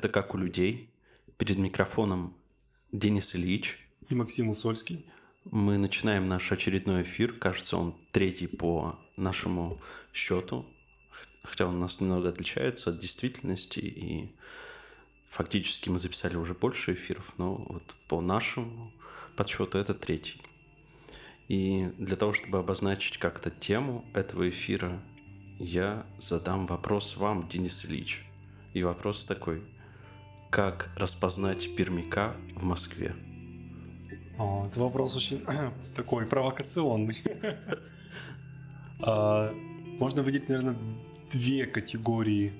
Это как у людей. Перед микрофоном Денис Ильич. И Максим Усольский. Мы начинаем наш очередной эфир. Кажется, он третий по нашему счету. Хотя он у нас немного отличается от действительности. И фактически мы записали уже больше эфиров. Но вот по нашему подсчету это третий. И для того, чтобы обозначить как-то тему этого эфира, я задам вопрос вам, Денис Ильич. И вопрос такой. Как распознать пермяка в Москве? О, это вопрос очень такой провокационный. А, можно выделить, наверное, две категории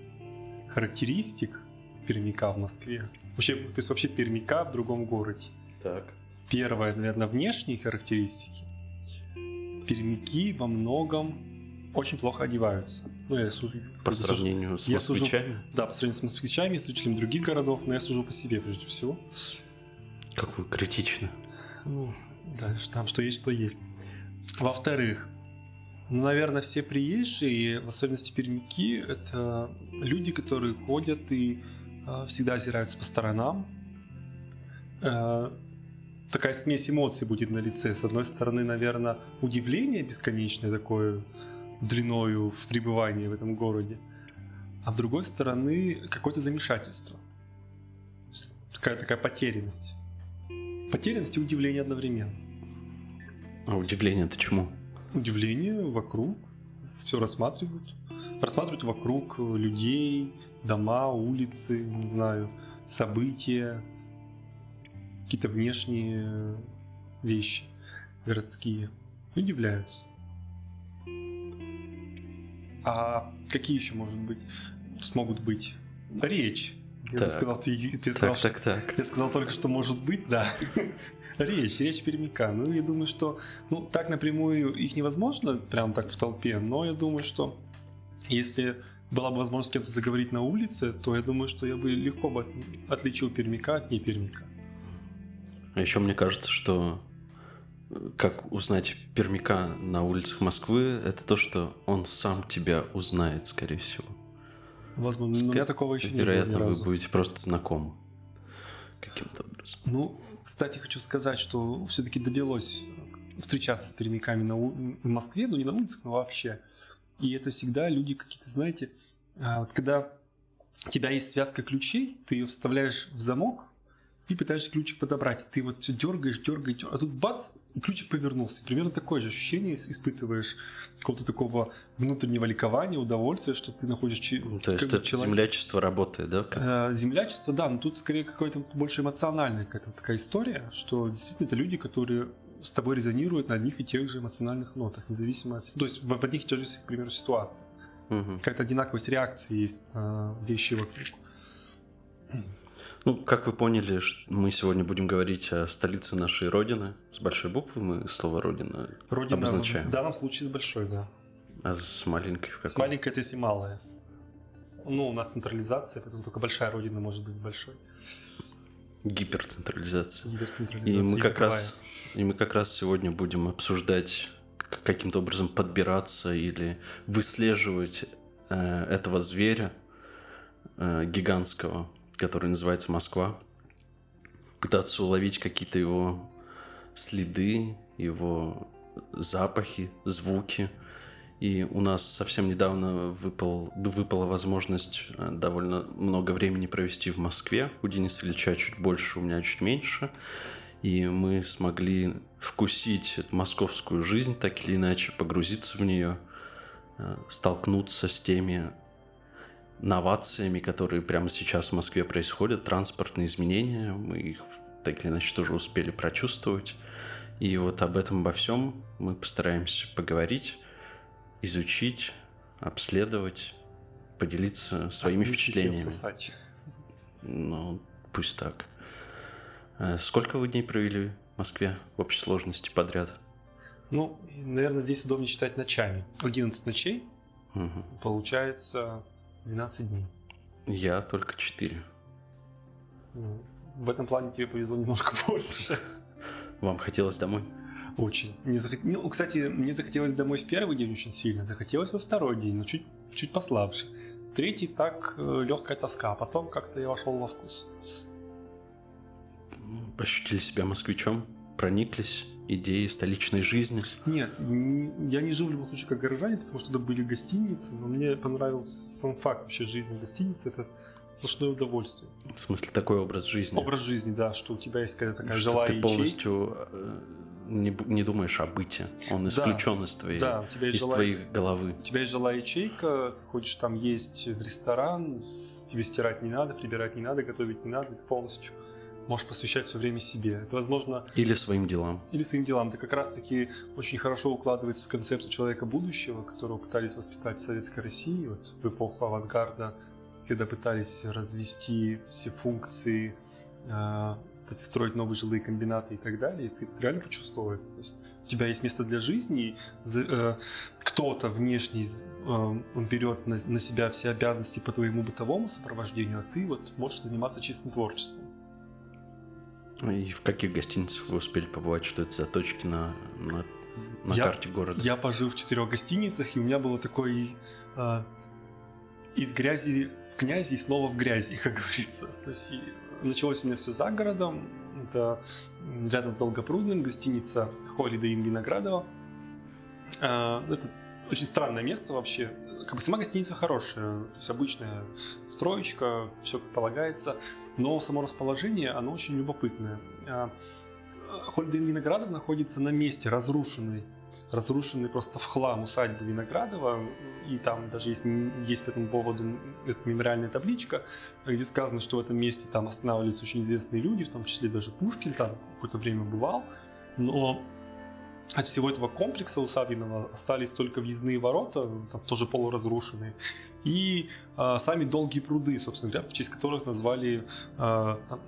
характеристик пермяка в Москве. Вообще, то есть вообще пермяка в другом городе. Так. Первое, наверное, внешние характеристики. Пермяки во многом очень плохо одеваются. Ну, я сужу, По сравнению с я сужу- москвичами? да, по сравнению с москвичами, с жителями других городов, но я сужу по себе прежде всего. Как вы критично. Ну, да, там что есть, что есть. Во-вторых, ну, наверное, все приезжие, в особенности пермяки, это люди, которые ходят и э, всегда озираются по сторонам. Э, такая смесь эмоций будет на лице. С одной стороны, наверное, удивление бесконечное такое, длиною в пребывании в этом городе. А с другой стороны, какое-то замешательство. Такая, такая потерянность. Потерянность и удивление одновременно. А удивление это чему? Удивление вокруг, все рассматривают. Рассматривают вокруг людей, дома, улицы, не знаю, события, какие-то внешние вещи городские. Удивляются. А какие еще, может быть, смогут быть? Речь. Я Так. сказал, ты, ты сказал, Так, так, так. я сказал только, что может быть, да. Речь, речь пермяка. Ну, я думаю, что ну, так напрямую их невозможно, прям так в толпе, но я думаю, что если была бы возможность с кем-то заговорить на улице, то я думаю, что я бы легко бы отличил пермяка от непермяка. А еще мне кажется, что как узнать пермяка на улицах Москвы, это то, что он сам тебя узнает, скорее всего. Возможно, но у меня такого еще не было ни Вероятно, вы будете просто знакомы каким-то образом. Ну, кстати, хочу сказать, что все-таки довелось встречаться с пермяками на у- в Москве, ну не на улицах, но вообще. И это всегда люди какие-то, знаете, а, вот когда у тебя есть связка ключей, ты ее вставляешь в замок и пытаешься ключик подобрать. Ты вот все дергаешь, дергаешь, дергаешь, а тут бац, ключик повернулся. Примерно такое же ощущение ис- испытываешь какого-то такого внутреннего ликования, удовольствия, что ты находишь Ну, То есть это человек- землячество работает, да? как- Э, Землячество, да, но тут скорее какая-то больше эмоциональная какая-то такая история, что действительно это люди, которые с тобой резонируют на одних и тех же эмоциональных нотах, независимо от... То есть в, одних и тех же, к примеру, ситуациях. Мгм. Какая-то одинаковость реакции есть на вещи вокруг. Ну, как вы поняли, мы сегодня будем говорить о столице нашей Родины. С большой буквы мы слово «Родина» Родина обозначаем. в данном случае с большой, да. А с маленькой в С каком? маленькой это если малая. Ну, у нас централизация, поэтому только большая родина может быть с большой. Гиперцентрализация. И Гиперцентрализация мы как раз, и мы как раз сегодня будем обсуждать, каким-то образом подбираться или выслеживать э, этого зверя э, гигантского, который называется Москва, пытаться уловить какие-то его следы, его запахи, звуки. И у нас совсем недавно выпал, выпала возможность э, довольно много времени провести в Москве. У Дениса Ильича чуть больше, у меня чуть меньше. И мы смогли вкусить эту московскую жизнь так или иначе, погрузиться в нее, э, столкнуться с теми новациями, которые прямо сейчас в Москве происходят, транспортные изменения. Мы их так или иначе тоже успели прочувствовать. И вот об этом, обо всем мы постараемся поговорить, изучить, обследовать, поделиться своими Осмыслить впечатлениями. Ну, пусть так. Э, Сколько вы дней провели в Москве в общей сложности подряд? Ну, наверное, здесь удобнее читать ночами. 11 ночей, Мгм. получается 12 дней. Я только четыре. Ну, В этом плане тебе повезло немножко больше. Вам хотелось домой? Очень. Мне захот- ну, кстати, мне захотелось домой в первый день очень сильно, захотелось во второй день, но чуть, чуть послабже. В третий так легкая тоска, а потом как-то я вошел во вкус. Ощутили себя москвичом? Прониклись? Идеи столичной жизни? Нет, я не жил в любом случае как горожанин, потому что это были гостиницы, но мне понравился сам факт вообще жизни гостиницы. Это сплошное удовольствие. В смысле, такой образ жизни? Образ жизни, да, что у тебя есть какая-то такая что жилая ты полностью э, не, не думаешь о быте, он исключен да, из твоей, да, у тебя есть из жилая, твоей головы. У тебя есть жилая ячейка, хочешь там есть в ресторан, тебе стирать не надо, прибирать не надо, готовить не надо, ты полностью можешь посвящать все время себе. Это, возможно... Или своим делам. Или своим делам. Это как раз-таки очень хорошо укладывается в концепцию человека будущего, которого пытались воспитать в Советской России, вот в эпоху авангарда, когда пытались развести все функции, э, строить новые жилые комбинаты и так далее, и ты реально почувствовал это. То есть у тебя есть место для жизни, э, кто-то внешний, э, он берет на, на себя все обязанности по твоему бытовому сопровождению, а ты вот можешь заниматься чистым творчеством. И в каких гостиницах вы успели побывать? Что это за точки на, на, на я, карте города? Я пожил в четырех гостиницах, и у меня было такое э, из грязи в князи и снова в грязи, как говорится. То есть началось у меня все за городом. Это рядом с Долгопрудным гостиница Holiday Inn Виноградова. Э, это очень странное место вообще. Как бы сама гостиница хорошая, то есть обычная троечка, все как полагается но само расположение, оно очень любопытное. А, Хольден Виноградов находится на месте разрушенной, разрушенной просто в хлам усадьбы Виноградова, и там даже есть, есть по этому поводу эта мемориальная табличка, где сказано, что в этом месте там останавливались очень известные люди, в том числе даже Пушкин там какое-то время бывал, но от всего этого комплекса усадебного остались только въездные ворота, там тоже полуразрушенные, и э, сами долгие пруды, собственно говоря, в честь которых назвали э, там,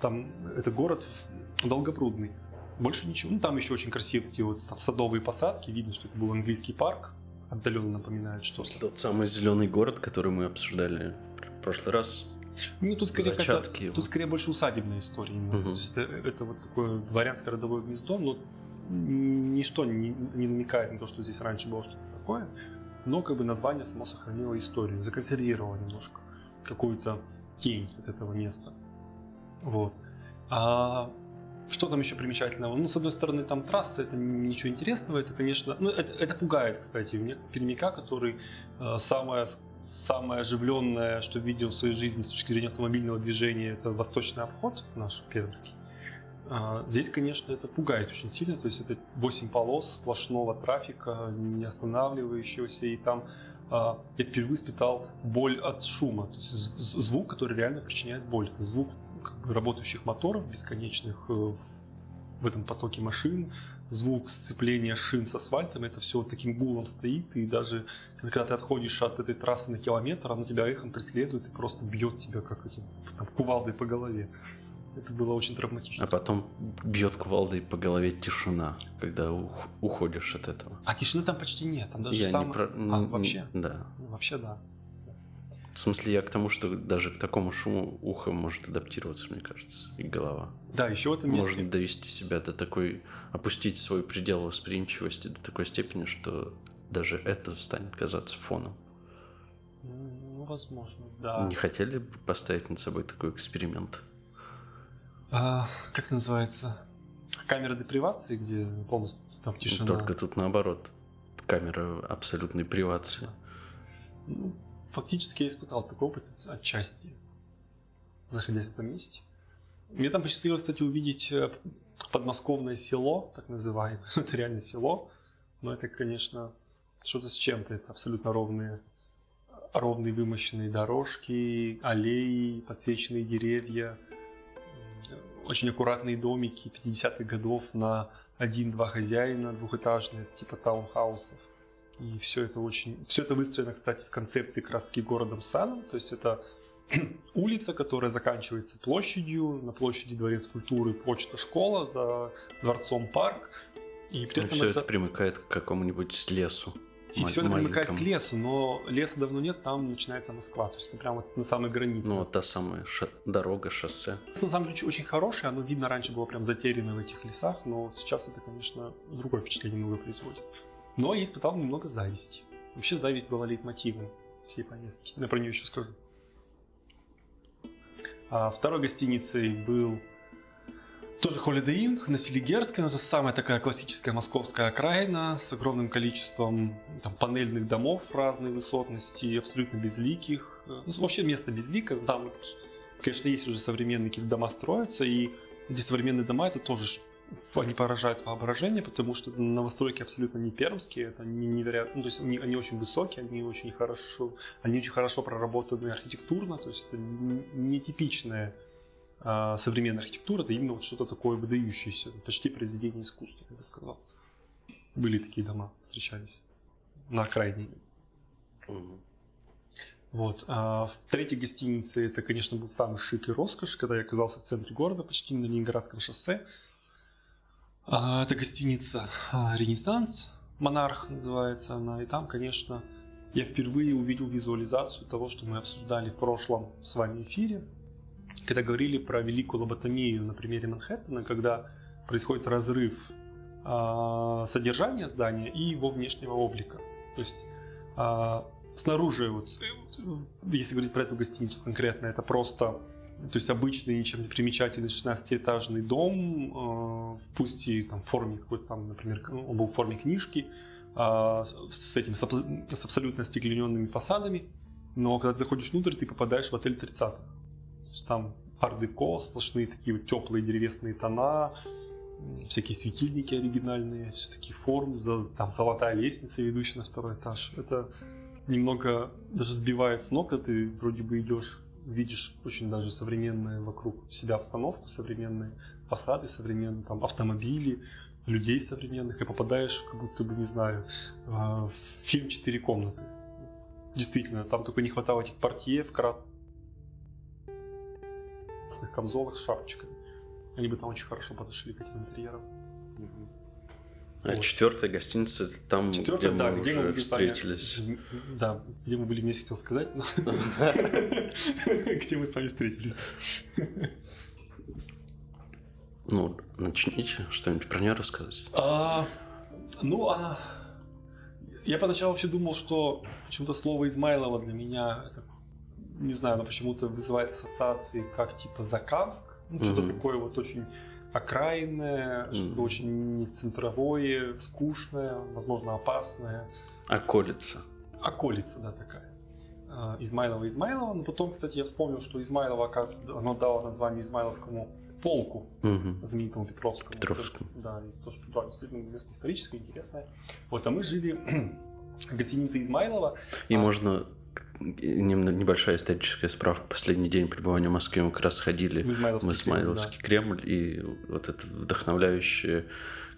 там это город Долгопрудный. Больше ничего. Ну, там еще очень красивые такие вот там, садовые посадки. Видно, что это был английский парк. Отдаленно напоминает что-то. Тот самый зеленый город, который мы обсуждали в прошлый раз. Ну, тут скорее, тут скорее больше усадебная история. Угу. То есть это, это вот такое дворянское родовое гнездо, но ничто не, не намекает на то, что здесь раньше было что-то такое но как бы название само сохранило историю, законсервировало немножко какую-то тень от этого места. Вот. А что там еще примечательного? Ну, с одной стороны, там трасса, это ничего интересного, это, конечно, ну, это, это пугает, кстати, пермяка, который э, самое, самое оживленное, что видел в своей жизни с точки зрения автомобильного движения, это восточный обход наш пермский. А, здесь, конечно, это пугает очень сильно, то есть это 8 полос сплошного трафика, не останавливающегося, и там а, я впервые испытал боль от шума, то есть звук, который реально причиняет боль. Это звук работающих моторов бесконечных э, в этом потоке машин, звук сцепления шин с асфальтом, это все вот таким гулом стоит, и даже когда ты отходишь от этой трассы на километр, оно тебя эхом преследует и просто бьет тебя как этим там, кувалдой по голове. Это было очень травматично. А потом бьет кувалдой по голове тишина, когда уходишь от этого. А тишины там почти нет, там даже я сам... не про... А, вообще? Да. Ну, вообще да. В смысле, я к тому, что даже к такому шуму ухо может адаптироваться, мне кажется, и голова. Да, еще в этом месте... Можно довести себя до такой... опустить свой предел восприимчивости до такой степени, что даже это станет казаться фоном. Ну, возможно, да. Не хотели бы поставить над собой такой эксперимент? А, как называется? Камера депривации, где полностью там тишина. Только тут наоборот. Камера абсолютной привации. Ну, фактически я испытал такой опыт отчасти, находясь в этом месте. Мне там посчастливилось, кстати, увидеть э, подмосковное село, так называемое. это реально село, но это, конечно, что-то с чем-то. Это абсолютно ровные, ровные вымощенные дорожки, аллеи, подсвеченные деревья, очень аккуратные домики 50-х годов на один-два хозяина, двухэтажные, типа таунхаусов. И все это очень... Все это выстроено, кстати, в концепции как раз-таки городом-садом. То есть это улица, которая заканчивается площадью. На площади дворец культуры, почта, школа, за дворцом парк. И при этом все это... это примыкает к какому-нибудь лесу. И все это примыкает к лесу, но леса давно нет, там начинается Москва. То есть это прямо вот на самой границе. Ну, вот та самая ша- дорога, шоссе. На самом деле очень хорошее, оно видно раньше было прям затеряно в этих лесах, но вот сейчас это, конечно, другое впечатление немного производит. Но я испытал немного зависти. Вообще зависть была лейтмотивом. всей поездки. Я про нее еще скажу. А второй гостиницей был тоже Holiday Inn на Селигерской. Это самая такая классическая московская окраина с огромным количеством там, панельных домов разной высотности, абсолютно безликих. Ну, вообще место безликое. Там, конечно, есть уже современные какие-то дома строятся, и эти современные дома это тоже они поражают воображение, потому что новостройки абсолютно не пермские, это не невероятно, ну, то есть они, они очень высокие, они очень хорошо, они очень хорошо проработаны архитектурно, то есть это нетипичная а, современная архитектура, это именно вот что-то такое выдающееся, почти произведение искусства, я бы сказал. Были такие дома, встречались на окраине. Вот. А в третьей гостинице это, конечно, был самый шик и роскошь, когда я оказался в центре города, почти на Ленинградском шоссе. А, это гостиница а, «Ренессанс», «Монарх» называется она. И там, конечно, я впервые увидел визуализацию того, что мы обсуждали в прошлом с вами эфире, когда говорили про великую лоботомию на примере Манхэттена, когда происходит разрыв э, содержания здания и его внешнего облика. То есть э, снаружи, вот, если говорить про эту гостиницу конкретно, это просто то есть обычный, ничем не примечательный 16-этажный дом, э, пусть и там, в форме какой-то там, например, он был в форме книжки, э, с этим, с абсолютно стеклененными фасадами, но когда ты заходишь внутрь, ты попадаешь в отель 30-х. Там ар-деко, сплошные такие вот теплые древесные тона, всякие светильники оригинальные, все такие формы, там золотая лестница, ведущая на второй этаж. Это немного даже сбивает с ног, когда ты вроде бы идешь видишь очень даже современную вокруг себя обстановку, современные фасады, современные там автомобили, людей современных, и попадаешь, как будто бы, не знаю, в фильм «Четыре комнаты». Действительно, там только не хватало этих портье в красных камзолах с шапочками. Они бы там очень хорошо подошли к этим интерьерам. А вот. четвертая гостиница это там, Четвертая, где да, мы где уже мы встретились. Вами, да, где мы были вместе, хотел сказать. Где мы с вами встретились. Ну, начните что-нибудь про нее рассказывать. А, ну, а я поначалу вообще думал, что почему-то слово Измайлова для меня, это, не знаю, оно почему-то вызывает ассоциации как типа Закамск, ну, что-то mm-hmm. такое вот очень окраинное, mm. что-то очень центровое, скучное, возможно, опасное. Околица. Околица, да, такая. А, Измайлова Измайлова. Но потом, кстати, я вспомнил, что Измайлова, оказывается, оно дало название Измайловскому полку, угу. знаменитому Петровскому. Петровскому. Да, и то, что да, действительно место историческое, интересное. Вот, а мы жили в гостинице Измайлова. И а... можно небольшая историческая справка. Последний день пребывания в Москве мы как раз ходили в Измайловский, в Измайловский Кремль, да. и вот эта вдохновляющая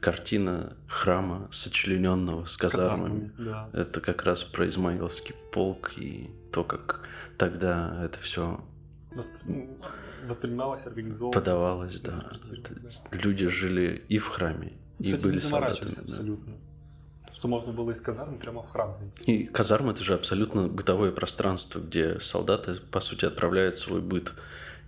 картина храма, сочлененного с казармами. С казармами да. Это как раз про Измайловский полк и то, как тогда это все Восп... воспринималось, организовывалось. Подавалось, да. да. Люди жили и в храме, Кстати, и были солдатами. абсолютно. Да что можно было из казармы прямо в храм зайти. И казарма это же абсолютно бытовое пространство, где солдаты, по сути, отправляют свой быт.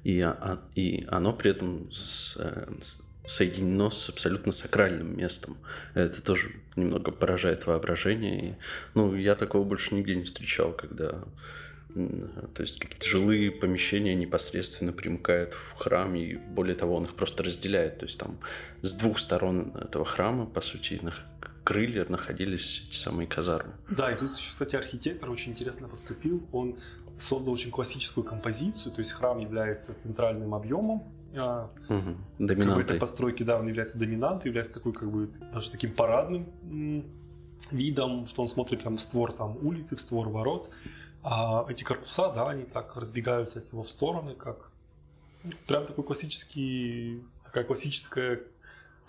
И, а, и оно при этом с, с, соединено с абсолютно сакральным местом. Это тоже немного поражает воображение. И, ну, я такого больше нигде не встречал, когда то есть какие-то жилые помещения непосредственно примыкают в храм, и более того, он их просто разделяет. То есть там с двух сторон этого храма, по сути, крылья находились эти самые казармы. Да, и тут, кстати, архитектор очень интересно поступил. Он создал очень классическую композицию, то есть храм является центральным объемом, угу. Доминантой. Как бы постройки, да, он является доминантой, является такой, как бы, даже таким парадным видом, что он смотрит прямо в створ там улицы, в створ ворот. А эти корпуса, да, они так разбегаются от него в стороны, как прям такой классический, такая классическая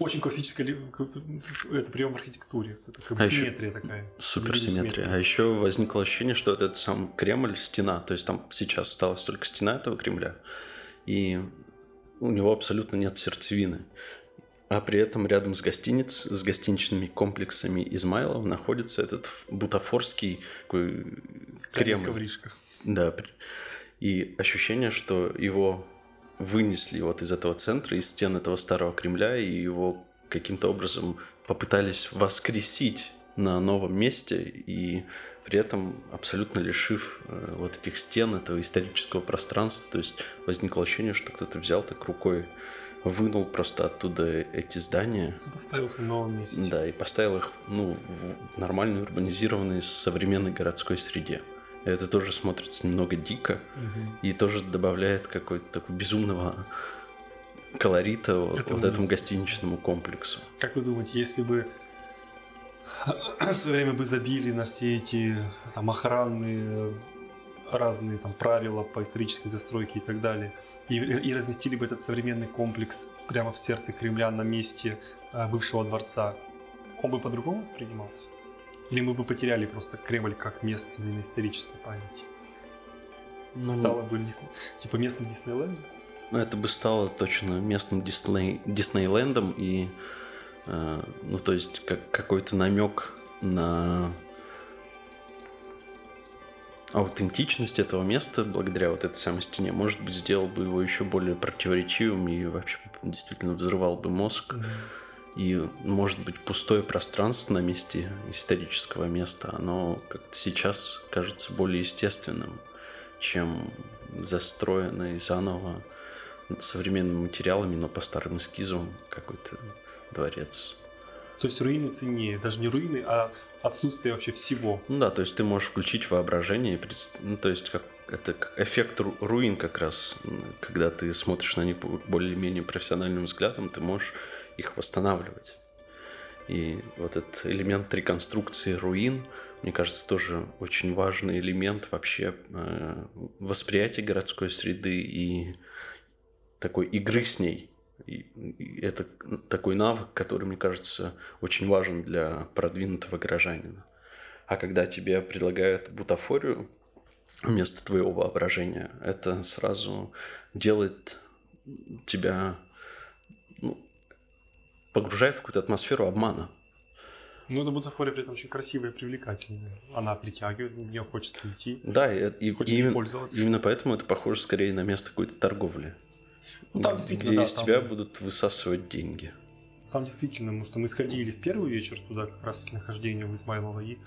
очень классическая это прием в архитектуре. Это как бы а симметрия еще, такая. Супер симметрия. А еще возникло ощущение, что этот сам Кремль стена, то есть там сейчас осталась только стена этого Кремля, и у него абсолютно нет сердцевины. А при этом рядом с гостиниц, с гостиничными комплексами Измайлов находится этот бутафорский такой Кремль. Ковришка. Да. И ощущение, что его вынесли вот из этого центра, из стен этого старого Кремля, и его каким-то образом попытались воскресить на новом месте и при этом абсолютно лишив э, вот этих стен, этого исторического пространства. То есть возникло ощущение, что кто-то взял так рукой, вынул просто оттуда эти здания. Поставил их на новом месте. Да, и поставил их ну, в нормальной, урбанизированной, современной городской среде. Это тоже смотрится немного дико Мгм. и тоже добавляет какой-то такой безумного колорита вот Это вот этому ужас. гостиничному комплексу. Как вы думаете, если бы в свое время бы забили на все эти там охранные разные там правила по исторической застройке и так далее, и, и разместили бы этот современный комплекс прямо в сердце Кремля на месте а, бывшего дворца, он бы по-другому воспринимался? Или мы бы потеряли просто Кремль как место именно исторической памяти? Ну, Стало бы Дис- типа местом Диснейленда? это бы стало точно местным Дисней, Диснейлендом и э, ну то есть как какой-то намек на аутентичность этого места благодаря вот этой самой стене, может быть, сделал бы его еще более противоречивым и вообще действительно взрывал бы мозг. И, может быть, пустое пространство на месте исторического места, оно как-то сейчас кажется более естественным, чем застроенный заново современными материалами, но по старым эскизам какой-то дворец. То есть руины ценнее, даже не руины, а отсутствие вообще всего. Ну да, то есть ты можешь включить воображение, ну, то есть как это эффект ру- руин как раз, когда ты смотришь на них бо- более-менее профессиональным взглядом, ты можешь их восстанавливать. И вот этот элемент реконструкции руин, мне кажется, тоже очень важный элемент вообще э, восприятия городской среды и такой игры с ней. И, это такой навык, который, мне кажется, очень важен для продвинутого горожанина. А когда тебе предлагают бутафорию вместо твоего воображения, это сразу делает тебя, погружает в какую-то атмосферу обмана. Ну, эта бутафория при этом очень красивая и привлекательная. Она притягивает, в нее хочется идти, Да, и, и хочется именно, пользоваться. именно поэтому это похоже скорее на место какой-то торговли. Ну, там где да, из там- тебя будут высасывать деньги. Там действительно, потому что мы сходили в первый вечер туда, как раз таки нахождение в Измайлово, и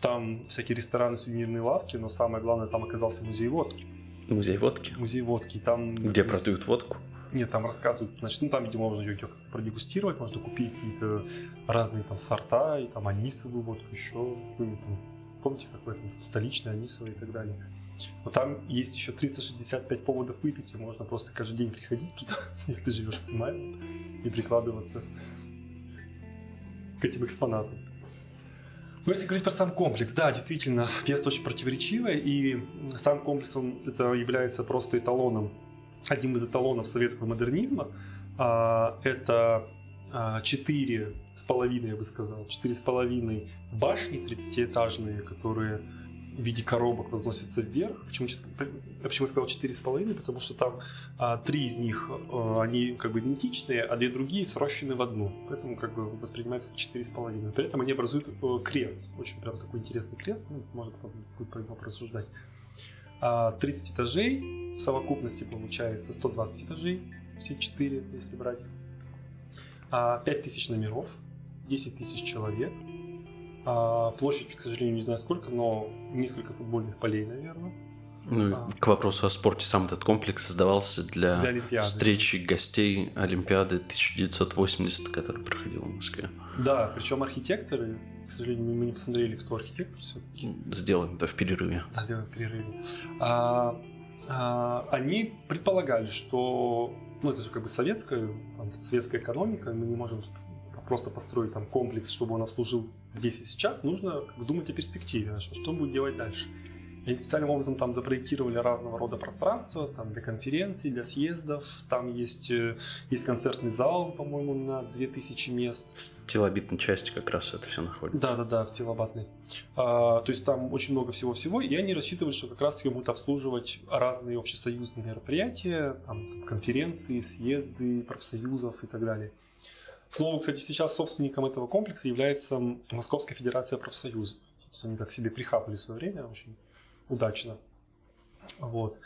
там всякие рестораны, сувенирные лавки, но самое главное, там оказался музей водки. Музей водки, Музей водки, там... где есть- продают водку. Нет, там рассказывают, значит, ну там, видимо, можно ее продегустировать, можно купить какие-то разные там сорта, и там анисовую водку, еще какую-нибудь там, помните, какой-то там столичный анисовый и так далее. Но там есть еще 365 поводов выпить, и можно просто каждый день приходить туда, если ты живешь в Измайлово, и прикладываться к этим экспонатам. Ну, если говорить про сам комплекс, да, действительно, место очень противоречивое, и сам комплекс, он это является просто эталоном, одним из эталонов советского модернизма. А, Это а, четыре с половиной, я бы сказал, четыре с половиной башни 30-этажные, которые в виде коробок возносятся вверх. Почему, чет- я почему сказал четыре с половиной? Потому что там а, три из них, а, они как бы идентичные, а две другие срощены в одну. Поэтому как бы воспринимается как четыре с половиной. При этом они образуют э, крест. Очень прям такой интересный крест. Ну, можно потом будет по нему порассуждать. А, 30 этажей, в совокупности получается 120 этажей, все четыре, если брать. А, 5000 номеров, 10 тысяч человек. А, Площадь, к сожалению, не знаю сколько, но несколько футбольных полей, наверное. Ну, А. к вопросу о спорте, сам этот комплекс создавался для, Для Олимпиады. встречи гостей Олимпиады 1980, которая проходила в Москве. Да, причем архитекторы, к сожалению, мы не посмотрели, кто архитектор все-таки. Сделаем это в перерыве. Да, сделаем перерыв. А, а, они предполагали, что, ну это же как бы советская, там, советская экономика, мы не можем просто построить там комплекс, чтобы он обслужил здесь и сейчас, нужно как бы, думать о перспективе, что, что будет делать дальше. И специальным образом там запроектировали разного рода пространства, там для конференций, для съездов, там есть, э, есть концертный зал, по-моему, на 2000 мест. В телобитной части как раз это все находится. Да, да, да, в стилобатной. А, то есть там очень много всего-всего, и они рассчитывали, что как раз таки будут обслуживать разные общесоюзные мероприятия, там, там, конференции, съезды профсоюзов и так далее. К слову, кстати, сейчас собственником этого комплекса является Московская Федерация профсоюзов. Они так себе прихапали в свое время очень удачно. Вот.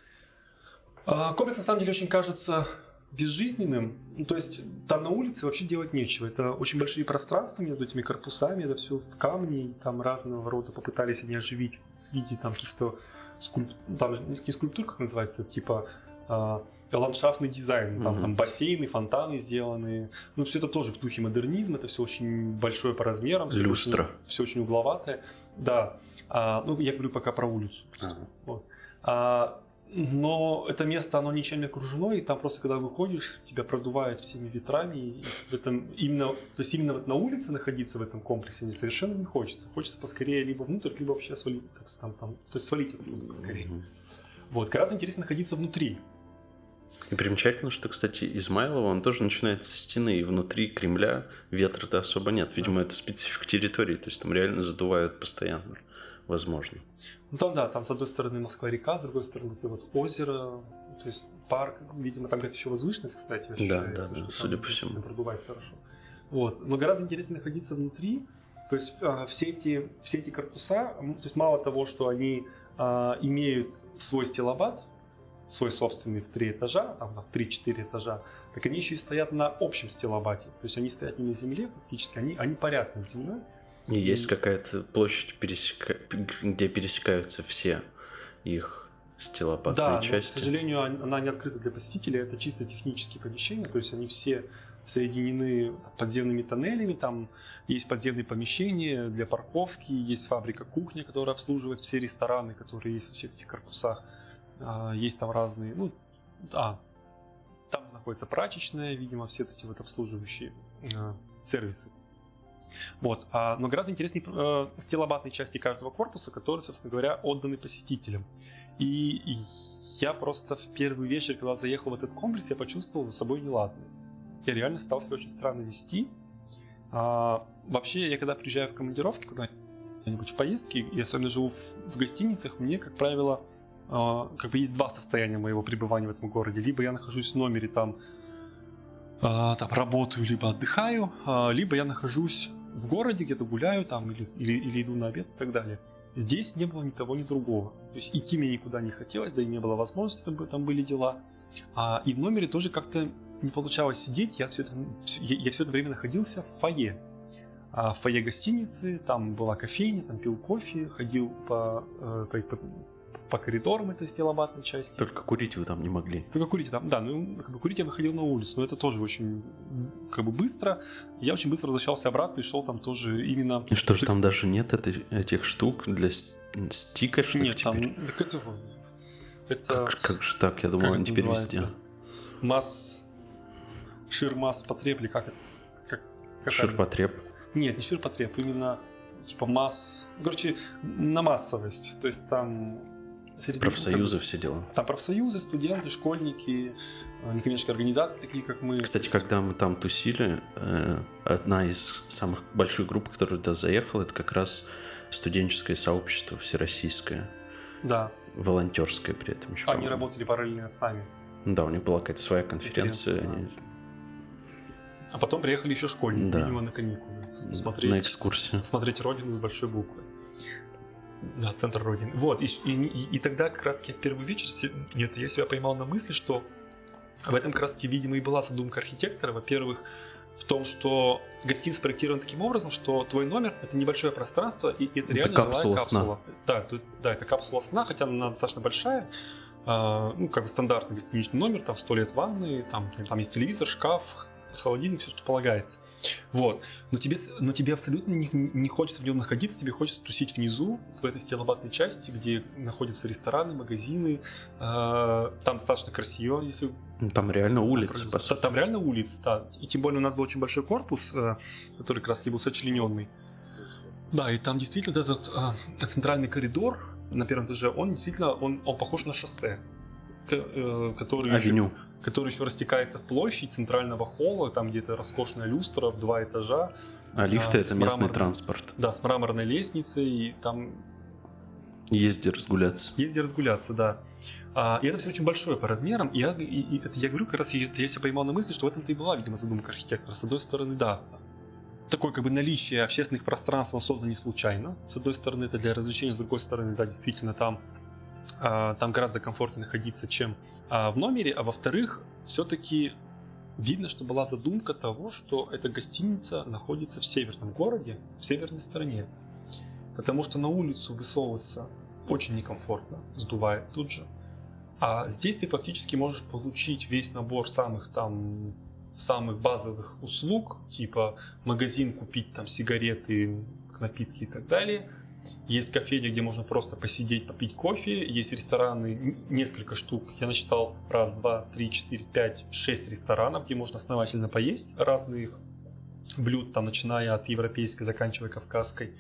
А, Комплекс на самом деле очень кажется безжизненным. Ну, то есть там на улице вообще делать нечего. Это очень большие пространства между этими корпусами, это все в камне, там разного рода попытались они оживить в виде там каких-то скульп... там не скульптур, как называется, типа э, ландшафтный дизайн, там, угу. там бассейны, фонтаны сделаны. Ну, все это тоже в духе модернизма, это все очень большое по размерам. Все Люстра. Очень, все очень угловатое. Да. А, ну, я говорю пока про улицу. Ага. Вот. А, но это место, оно ничем не окружено, и там просто, когда выходишь, тебя продувает всеми ветрами, и в этом именно, то есть именно вот на улице находиться в этом комплексе не совершенно не хочется. Хочется поскорее либо внутрь, либо вообще свалить, как там, там, то есть свалить оттуда поскорее. Mm-hmm. Вот, гораздо интереснее находиться внутри. И примечательно, что, кстати, Измайлова, он тоже начинает со стены, и внутри Кремля ветра-то особо нет. Видимо, это специфика территории, то есть там реально задувают постоянно, возможно. Ну там, да, там с одной стороны Москва-река, с другой стороны это вот озеро, то есть парк, видимо, там где-то еще возвышенность, кстати, ощущается, да, да, да, судя по всему. Продувает хорошо. Вот. Но гораздо интереснее находиться внутри, то есть э, все, эти, все эти корпуса, то есть мало того, что они э, имеют свой стилобат, свой собственный в три этажа, там в 3-4 этажа, так они еще и стоят на общем стилобате. То есть они стоят не на земле фактически, они, они парят над землей. И, есть какая-то площадь, пересека... где пересекаются все их стилобатные да, части. Да, к сожалению, она не открыта для посетителей, это чисто технические помещения, то есть они все соединены подземными тоннелями, там есть подземные помещения для парковки, есть фабрика кухня, которая обслуживает все рестораны, которые есть во всех этих корпусах. А, есть там разные, ну, а, там находится прачечная, видимо, все эти вот обслуживающие э, сервисы. Вот. А, но гораздо интереснее э, стилобатные части каждого корпуса, которые, собственно говоря, отданы посетителям. И, и я просто в первый вечер, когда заехал в этот комплекс, я почувствовал за собой неладное. Я реально стал себя очень странно вести. А, вообще, я когда приезжаю в командировки куда-нибудь в поездки, и особенно живу в, в гостиницах, мне, как правило, а, как бы есть два состояния моего пребывания в этом городе. Либо я нахожусь в номере, там, а, там работаю, либо отдыхаю, а, либо я нахожусь в городе, где-то гуляю там, или, или, или иду на обед и так далее. Здесь не было ни того, ни другого. То есть идти мне никуда не хотелось, да и не было возможности, там, там были дела. А, и в номере тоже как-то не получалось сидеть, я все это, я, я все это время находился в фойе. А в фойе гостиницы, там была кофейня, там пил кофе, ходил по, э, по, по, по коридорам этой стилобатной части. Только курить вы там не могли. Только курить там, да, ну как бы курить я выходил на улицу, но это тоже очень как бы быстро. Я очень быстро возвращался обратно и шел там тоже именно... И что ж, там даже нет этой, этих штук для стика, что Нет, теперь? там... Так это... это... Как, как же так? Я думал, они теперь везде. Масс... Ширмасс потреб, или как это? Как, Ширпотреб? Нет, не ширпотреб, именно типа масс... Короче, на массовость. То есть там среди... Профсоюзы, все дела. Там профсоюзы, студенты, школьники, э, некоммерческие организации, такие как мы. Кстати, когда мы там тусили, э, одна из самых больших групп, которая туда заехала, это как раз студенческое сообщество всероссийское. Да. Волонтерское при этом еще. Они работали параллельно с нами. Да, у них была какая-то своя конференция. конференция да. А потом приехали еще школьники, да. видимо, на каникулы. Смотреть, на экскурсию. Смотреть родину с большой буквы. Да, центр Родины. Вот, и, и, и, тогда как раз-таки в первый вечер все, нет, я себя поймал на мысли, что в этом как раз-таки, видимо, и была задумка архитектора. Во-первых, в том, что гостиница спроектирована таким образом, что твой номер это небольшое пространство, и это реально это капсула жилая капсула. Сна. Да, тут, да, это капсула сна, хотя она достаточно большая. А, ну, как бы стандартный гостиничный номер, там сто лет ванны, там, там есть телевизор, шкаф, холодильник, все, что полагается. Вот. Но тебе, но тебе абсолютно не, не хочется в нем находиться, тебе хочется тусить внизу, в этой стилобатной части, где находятся рестораны, магазины. Э, там достаточно красиво, если... Ну, там реально улица, там, там, там реально улица, да. И тем более у нас был очень большой корпус, э, который как раз был сочлененный. Да, и там действительно этот э, центральный коридор на первом этаже, он действительно, он, он похож на шоссе. Э, который еще, который еще растекается в площадь центрального холла, там где-то роскошная люстра в два этажа. А лифты а, это местный транспорт. Да, с мраморной лестницей, и там... Езди разгуляться. Езди разгуляться, да. А, и это все очень большое по размерам. И я, и, и это я говорю, как раз я, я себя поймал на мысли, что в этом-то и была, видимо, задумка архитектора. С одной стороны, да, такое как бы наличие общественных пространств, оно создано не случайно. С одной стороны, это для развлечения, с другой стороны, да, действительно, там там гораздо комфортнее находиться, чем а, в номере, а во-вторых, все-таки видно, что была задумка того, что эта гостиница находится в северном городе, в северной стороне. Потому что на улицу высовываться очень некомфортно, сдувает тут же. А здесь ты фактически можешь получить весь набор самых там самых базовых услуг, типа магазин купить там сигареты, напитки и так далее. Есть кофейня, где можно просто посидеть, попить кофе. Есть рестораны, несколько штук. Я насчитал раз, два, три, четыре, пять, шесть ресторанов, где можно основательно поесть разных блюд, там, начиная от европейской, заканчивая кавказской.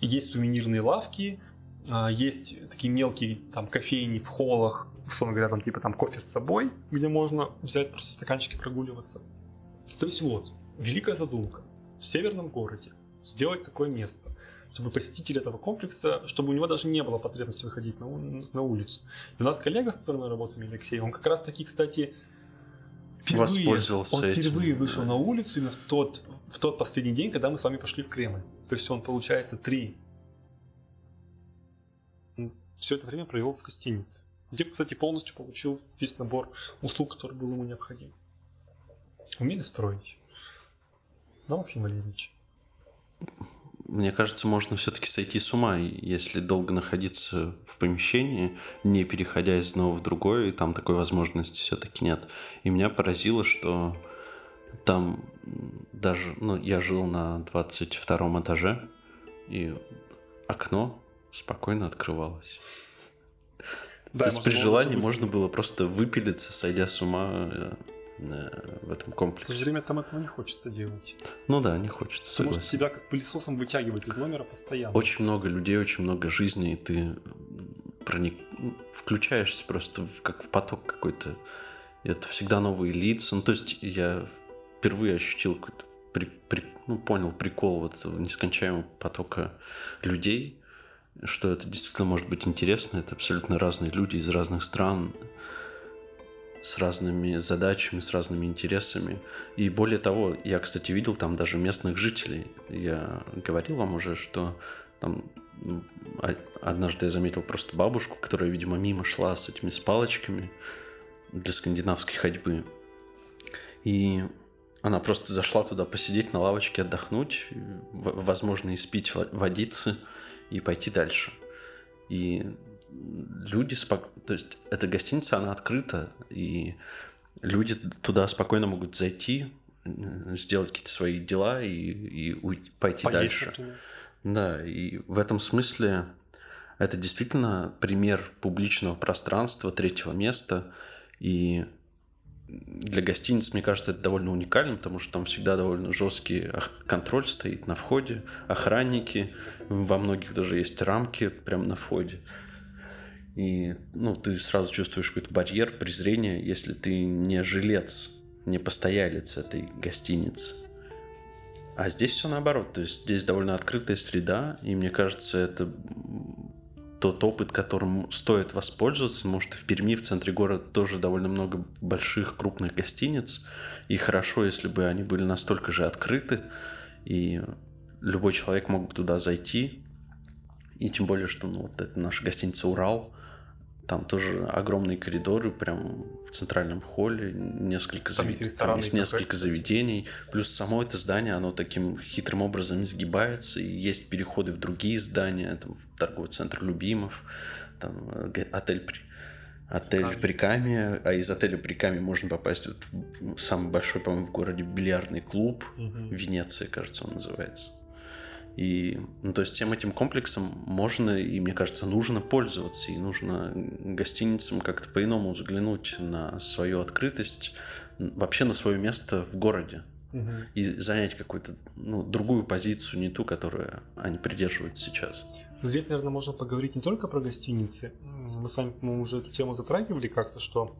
Есть сувенирные лавки, а, есть такие мелкие там кофейни в холлах, условно говоря, там типа там кофе с собой, где можно взять просто стаканчики прогуливаться. То есть вот, великая задумка в северном городе сделать такое место, чтобы посетитель этого комплекса, чтобы у него даже не было потребности выходить на, на улицу. И у нас коллега, с которым мы работаем, Алексей, он как раз таки, кстати, впервые, он впервые этим, вышел да. на улицу именно в тот, в тот последний день, когда мы с вами пошли в Кремль. То есть он, получается, три все это время провел в гостинице. Где, кстати, полностью получил весь набор услуг, который был ему необходим. Умели строить? Да, Максим Валерьевич? Мне кажется, можно все-таки сойти с ума, если долго находиться в помещении, не переходя из одного в другое, и там такой возможности все-таки нет. И меня поразило, что там даже, ну, я жил на 22 этаже, и окно спокойно открывалось. Да, То есть при желании можно было просто выпилиться, сойдя с ума э, в этом комплексе. В то же время там этого не хочется делать. Ну да, не хочется. Потому согласен. что тебя как пылесосом вытягивает из номера постоянно. Очень много людей, очень много жизни, и ты проник... включаешься просто в, как в поток какой-то. И это всегда новые лица. Ну, то есть я впервые ощутил какой-то при, при, ну, понял прикол вот этого нескончаемого потока людей, что это действительно может быть интересно. Это абсолютно разные люди из разных стран, с разными задачами, с разными интересами. И более того, я, кстати, видел там даже местных жителей. Я говорил вам уже, что там однажды я заметил просто бабушку, которая, видимо, мимо шла с этими с палочками для скандинавской ходьбы. И она просто зашла туда посидеть на лавочке, отдохнуть, возможно, испить водицы – и пойти дальше. И люди, спок... то есть эта гостиница, она открыта, и люди туда спокойно могут зайти, сделать какие-то свои дела и, и уйти, пойти Поесть, дальше. Например. Да, и в этом смысле это действительно пример публичного пространства, третьего места, и для гостиниц, мне кажется, это довольно уникально, потому что там всегда довольно жесткий контроль стоит на входе, охранники, во многих даже есть рамки прямо на входе. И ну, ты сразу чувствуешь какой-то барьер, презрение, если ты не жилец, не постоялец этой гостиницы. А здесь все наоборот, то есть здесь довольно открытая среда, и мне кажется, это тот опыт, которым стоит воспользоваться, потому что в Перми, в центре города, тоже довольно много больших, крупных гостиниц, и хорошо, если бы они были настолько же открыты, и любой человек мог бы туда зайти, и тем более, что ну, вот это наша гостиница «Урал», там тоже огромные коридоры, прям в центральном холле, несколько, там завед... там есть несколько заведений. Плюс само это здание, оно таким хитрым образом изгибается, и есть переходы в другие здания, там торговый центр Любимов, там э, отель отель Приками, а из отеля Приками можно попасть вот в самый большой, по-моему, в городе бильярдный клуб, угу. Венеция, кажется, он называется. И, ну, то есть всем этим комплексом можно и, мне кажется, нужно пользоваться, и нужно гостиницам как-то по-иному взглянуть на свою открытость, вообще на свое место в городе. Угу. И занять какую-то ну, другую позицию, не ту, которую они придерживают сейчас. Ну, здесь, наверное, можно поговорить не только про гостиницы. Мы с вами мы уже эту тему затрагивали как-то, что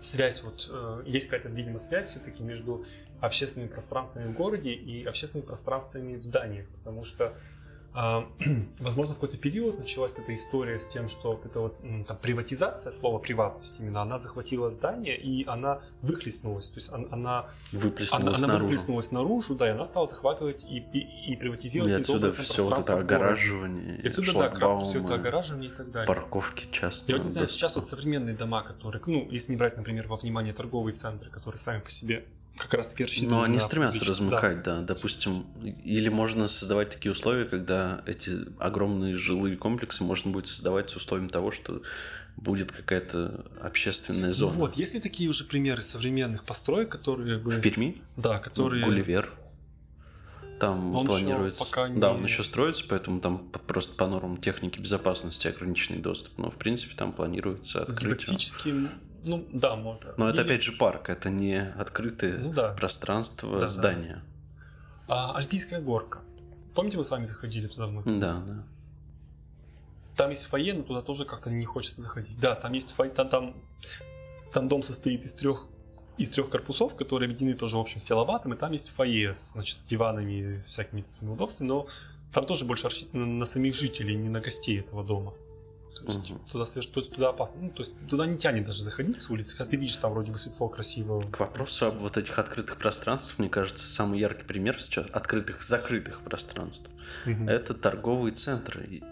связь, вот э, есть какая-то, видимо, связь все-таки между общественными пространствами в городе и общественными пространствами в зданиях, потому что А, возможно, в какой-то период началась эта история с тем, что вот эта вот там, приватизация, слово приватность именно, она захватила здание, и она выхлестнулась. То есть она, она, Выплеснулась она наружу. выплеснулась наружу, да, и она стала захватывать и, и, и приватизировать И отсюда все вот это огораживание, И отсюда, да, как раз все это огораживание и так далее. парковки часто. Я вот не знаю, сейчас вот современные дома, которые, ну, если не брать, например, во внимание торговые центры, которые сами по себе как раз таки рассчитаны Но они на стремятся публич- да. размыкать, да. Допустим, или можно создавать такие условия, когда эти огромные жилые комплексы можно будет создавать с условием того, что будет какая-то общественная Ну зона. вот, есть ли такие уже примеры современных построек, которые бы... В Перми Да, которые... Гулливер. Там Он планируется... пока не- Да, он еще строится, поэтому там просто по нормам техники безопасности ограниченный доступ. Но, в принципе, там планируется открыть его. Ну да, можно. Но это, Или- опять же, парк. Это не открытое Ну да. пространство Да, да. здания. А, Альпийская горка. Помните, мы с вами заходили туда в магазин? Да, да. Там есть фойе, но туда тоже как-то не хочется заходить. Да, там есть фойе, там, там, там дом состоит из трех из трех корпусов, которые объединены тоже, в общем, стилобатом, и там есть фойе, значит, с диванами и всякими такими удобствами, но там тоже больше рассчитано на самих жителей, не на гостей этого дома. То есть Мгм. туда, соверш- туда, опасно. Ну, то есть туда не тянет даже заходить с улицы, хотя ты видишь, там вроде бы светло, красиво. К вопросу об вот этих открытых пространствах, мне кажется, самый яркий пример сейчас открытых, закрытых пространств. Мгм. Это торговые центры. И,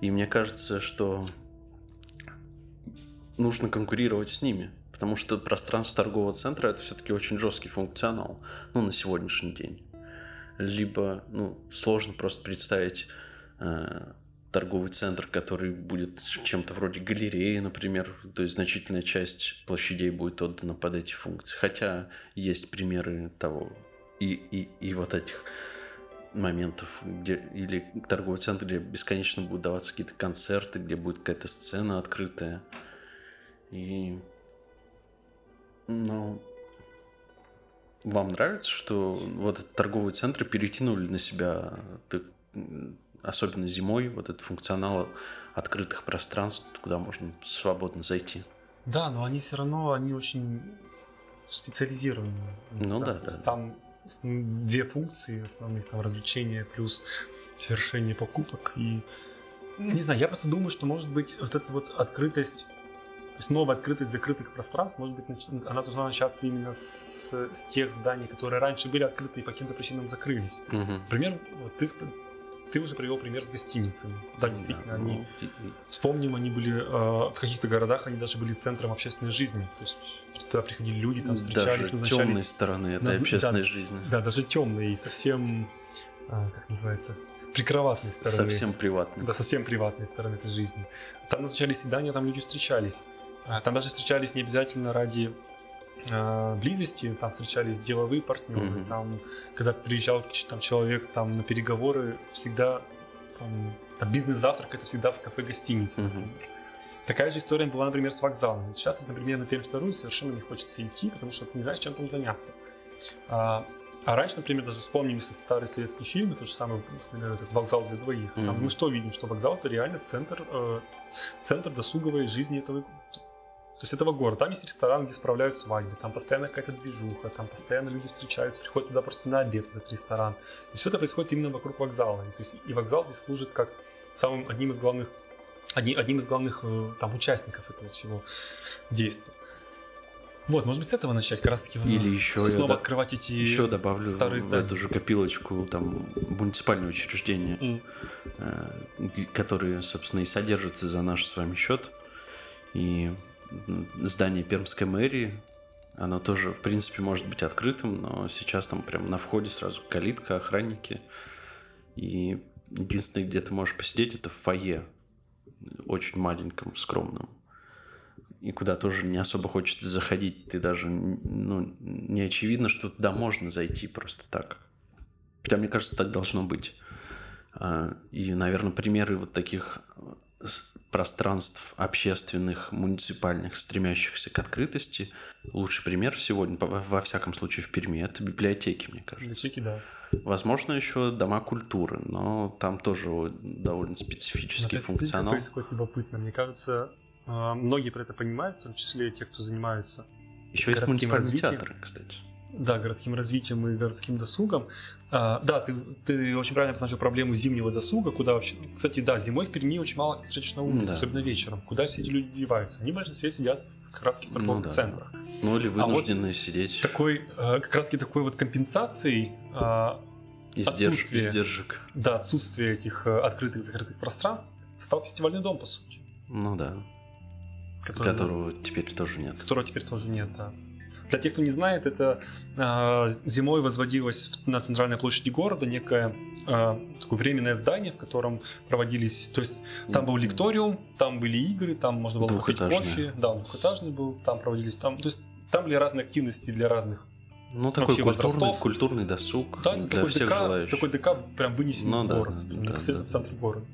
и мне кажется, что нужно конкурировать с ними. Потому что пространство торгового центра это все-таки очень жесткий функционал, ну, на сегодняшний день. Либо, ну, сложно просто представить э, торговый центр, который будет чем-то вроде галереи, например, то есть значительная часть площадей будет отдана под эти функции. Хотя есть примеры того и, и, и вот этих моментов, где или торговый центр, где бесконечно будут даваться какие-то концерты, где будет какая-то сцена открытая. И ну, вам нравится, что вот торговые центры перетянули на себя, особенно зимой, вот этот функционал открытых пространств, куда можно свободно зайти? Да, но они все равно, они очень специализированные. Ну да, да. Там две функции основных, там развлечения плюс совершение покупок. И не знаю, я просто думаю, что может быть вот эта вот открытость, то есть новая открытость закрытых пространств, может быть, она должна начаться именно с, с тех зданий, которые раньше были открыты и по каким-то причинам закрылись. Мгм. Например, вот ты, ты уже привел пример с гостиницами. Да, действительно, Да, они ну, и- и- Вспомним, они были э, в каких-то городах, они даже были центром общественной жизни. То есть туда приходили люди, там встречались, Даже назначались. темной стороны этой Назна- общественной да. жизни. Да, даже темные и совсем, а, как называется, прикроватной стороны. Совсем приватной. Да, совсем приватной стороны этой жизни. Там назначались свидания, там люди встречались. А, Там даже встречались не обязательно ради близости, там встречались деловые партнеры. Мгм. Там, когда приезжал там, человек там, на переговоры, всегда там, там бизнес-завтрак это всегда в кафе-гостинице. Например. Такая же история была, например, с вокзалом. Сейчас, вот, например, на Пермь вторую совершенно не хочется идти, потому что ты не знаешь, чем там заняться. А, а раньше, например, даже вспомним, если старый советский фильм, то же самое, например, этот вокзал для двоих. Там Мгм. мы что видим? Что вокзал это реально центр, э, центр досуговой жизни этого, то есть этого города. Там есть ресторан, где справляют свадьбы, там постоянно какая-то движуха, там постоянно люди встречаются, приходят туда просто на обед, в этот ресторан. И все это происходит именно вокруг вокзала. И, то есть, и вокзал здесь служит как самым одним из главных, одни- одним из главных э, там участников этого всего действия. Вот, может быть, с этого начать, как раз таки Или еще снова я открывать эти еще добавлю старые в здания. эту же копилочку там муниципальные учреждения, э, г- которые, собственно, и содержатся за наш с вами счет. И здание Пермской мэрии, оно тоже, в принципе, может быть открытым, но сейчас там прям на входе сразу калитка, охранники. И единственное, где ты можешь посидеть, это в фойе, очень маленьком, скромном. И куда тоже не особо хочется заходить. Ты даже, ну, не очевидно, что туда можно зайти просто так. Хотя, мне кажется, так должно быть. А, И, наверное, примеры вот таких пространств общественных, муниципальных, стремящихся к открытости. Лучший пример сегодня, во всяком случае, в Перми, это библиотеки, мне кажется. библиотеки, да. Возможно, еще дома культуры, но там тоже довольно Но специфический как функционал. происходит любопытно. Мне кажется, э, многие про это понимают, в том числе те, кто занимается Еще есть муниципальные развитием. театры, кстати. да, городским развитием и городским досугом. А, да, ты, ты очень правильно обозначил проблему зимнего досуга, куда вообще... Кстати, да, зимой в Перми очень мало встретишь на улице, Да. особенно вечером. Куда все эти люди деваются? Они в большинстве сидят в как раз в торговых Ну да. центрах. Ну или вот вынуждены сидеть Такой, э, как раз такой вот компенсацией а, издерж- отсутствие. издержек. да, отсутствия этих э, открытых закрытых пространств стал фестивальный дом, по сути. Ну да, Который у нас- которого теперь тоже нет. которого теперь тоже нет, да. Для тех, кто не знает, это э, зимой возводилось на центральной площади города некое э, такое временное здание, в котором проводились, то есть там был лекториум, там были игры, там можно было Двухэтажное. кофе, да, он двухэтажный был, там проводились, там, то есть там были разные активности для разных. Ну такой вообще культурный, возрастов. культурный досуг Да, это для такой всех ДК, желающих. такой ДК прям вынесен Ну в да, город, да, непосредственно да. в центр города.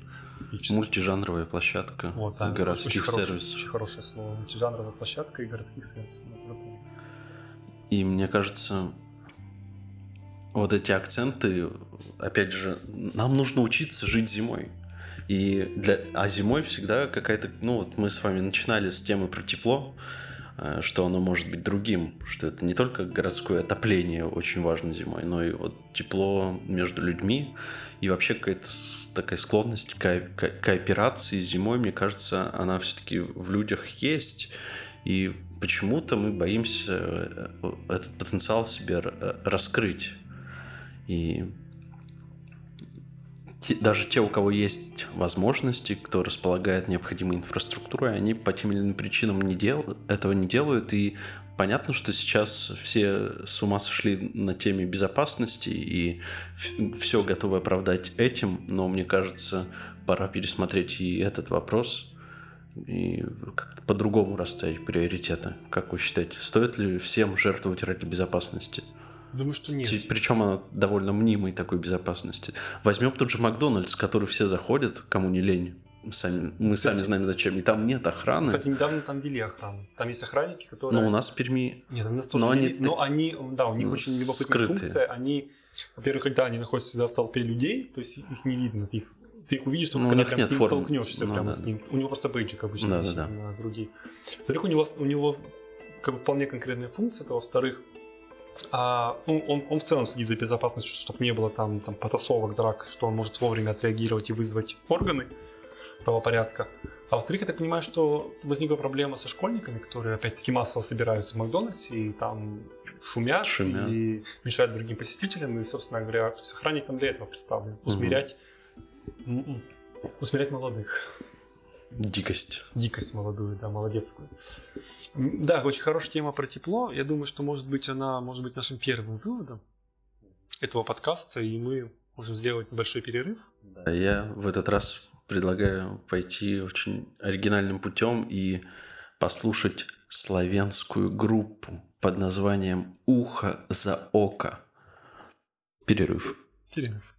Мультижанровая площадка Вот, да, городских очень хорошее, сервисов. очень хорошее слово. Мультижанровая площадка и городских сервисов. надо. И мне кажется, вот эти акценты, опять же, нам нужно учиться жить зимой. И для... А зимой всегда какая-то... Ну вот мы с вами начинали с темы про тепло, э, что оно может быть другим, что это не только городское отопление очень важно зимой, но и вот тепло между людьми и вообще какая-то такая склонность к ко- ко- кооперации зимой, мне кажется, она все-таки в людях есть. И почему-то мы боимся э, этот потенциал себе э, раскрыть. И те- даже те, у кого есть возможности, кто располагает необходимой инфраструктурой, они по тем или иным причинам не дел... этого не делают. И понятно, что сейчас все с ума сошли на теме безопасности и все готовы оправдать этим, но мне кажется, пора пересмотреть и этот вопрос и как-то по-другому расставить приоритеты. Как вы считаете, стоит ли всем жертвовать ради безопасности? Думаю, что нет. Причем она довольно мнимой такой безопасности. Возьмем тот же Макдональдс, в который все заходят, кому не лень. Сами, мы Кстати- сами знаем зачем. И там нет охраны. Кстати, недавно там вели охрану. Там есть охранники, которые... но у нас в Перми... Нет, у нас тоже Но вели, они но они, да, у них ну, очень любопытная скрытые. функция. Они, во-первых, когда они находятся всегда в толпе людей, то есть их не видно, их, ты их увидишь только Ну, когда прям с ним формы. столкнешься Ну, прямо да, с ним. У него просто бейджик обычно Да, висит да, да. на груди. Во-вторых, у него, у него как бы вполне конкретная функция, это во-вторых, а, ну, он, он в целом следит за безопасностью, чтобы не было там, там потасовок, драк, что он может вовремя отреагировать и вызвать органы правопорядка. А во-вторых, я так понимаю, что возникла проблема со школьниками, которые опять-таки массово собираются в Макдональдсе и там шумят, Шумят. и мешают другим посетителям. И, собственно говоря, то есть охранник там для этого представлен. Усмирять, м-м, усмирять молодых. Дикость. Дикость молодую, да, молодецкую. Да, очень хорошая тема про тепло. Я думаю, что может быть она может быть нашим первым выводом этого подкаста, и мы можем сделать небольшой перерыв. Я в этот раз предлагаю пойти очень оригинальным путем и послушать славянскую группу под названием «Ухо за око». Перерыв. Перерыв.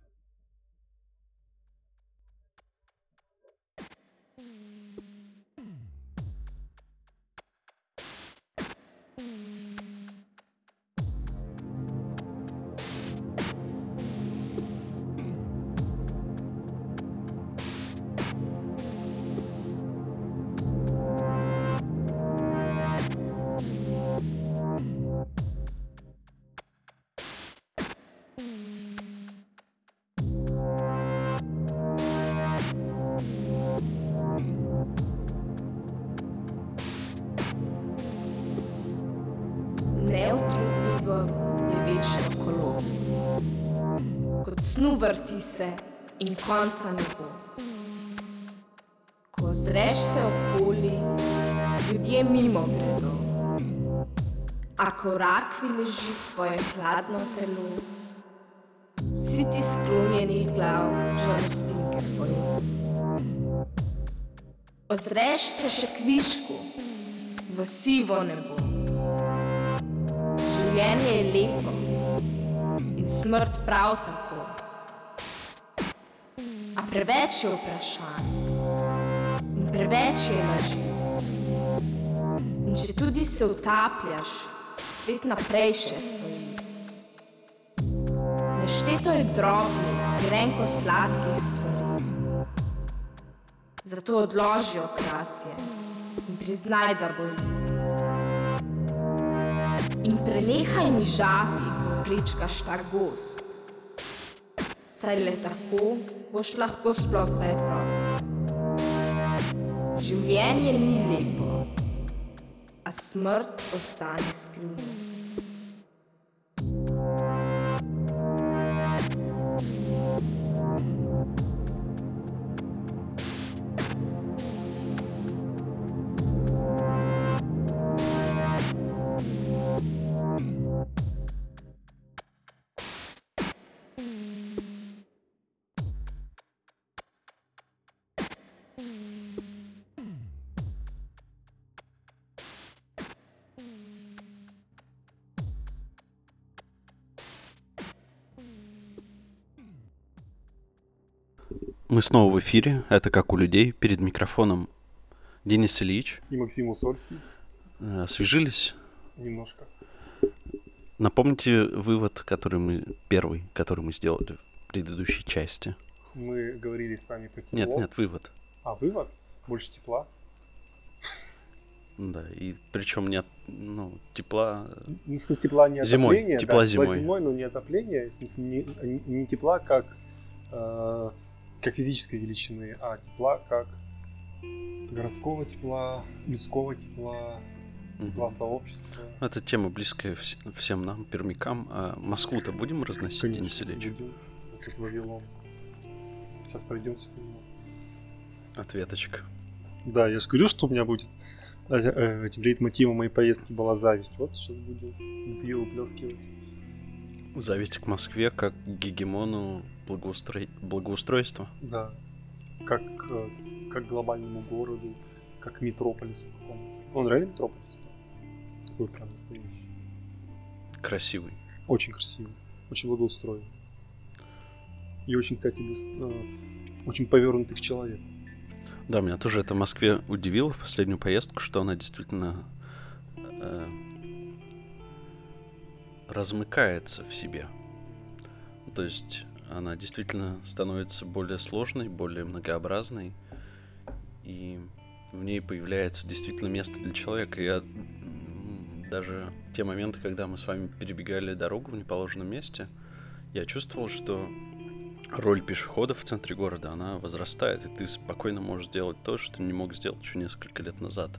Konca ne bo. Ko zreš se okoli, ljudje mimo gredo. A korak leži tvoje hladno telo. Vsi ti sklonjenih glav, žalostinke pojo. Ozreš se še kvišku, v sivo nebo. Življenje je lepo in smrt prav tako. Preveč je vprašanj preveč je laži. In če tudi se utapljaš, svet naprej še stoji. Nešteto je drobnih, grenko sladkih stvari. Zato odloži okrasje in priznaj, da boli. In prenehaj mižati, ko prečkaš ta gost. Saj le tako boš lahko sploh kdaj prost. Življenje ni lepo, a smrt ostane skrivnost. Мы снова в эфире. Это как у людей. Перед микрофоном Денис Ильич. И Максим Усольский Э, Освежились? немножко. Напомните вывод, который мы первый, который мы сделали в предыдущей части. Мы говорили с вами про тепло. Нет, нет, вывод. А вывод? Больше тепла. Да, и причем нет, ну, тепла. Ну, в смысле тепла не Зимой, отопление. тепла да, зимой. зимой, но не отопление. В смысле не, не тепла как, э, как физической величины, а тепла как городского тепла, людского тепла, тепла сообщества. Это тема близкая вс- всем нам, пермякам. А Москву-то будем разносить, Денис Конечно, Ильич? будем. Этот Вавилон. Сейчас пройдемся по нему. Ответочка. Да, я же говорю, что у меня будет э, э, этим лейтмотивом моей поездки была зависть. Вот сейчас будем в ее выплескивать. Зависть к Москве как к гегемону благоустрой... благоустройства. Да. Как, э, как глобальному городу, как метрополису какому-то. Он реально метрополис? да? Такой прям настоящий. Красивый. Очень красивый, очень благоустроен. И очень, кстати, дос- э, очень повернутый к человеку. Да, меня тоже это в Москве удивило в последнюю поездку, что она действительно э, размыкается в себе. То есть она действительно становится более сложной, более многообразной, и в ней появляется действительно место для человека. Я даже те моменты, когда мы с вами перебегали дорогу в неположенном месте, я чувствовал, что роль пешехода в центре города, она возрастает, и ты спокойно можешь сделать то, что не мог сделать еще несколько лет назад.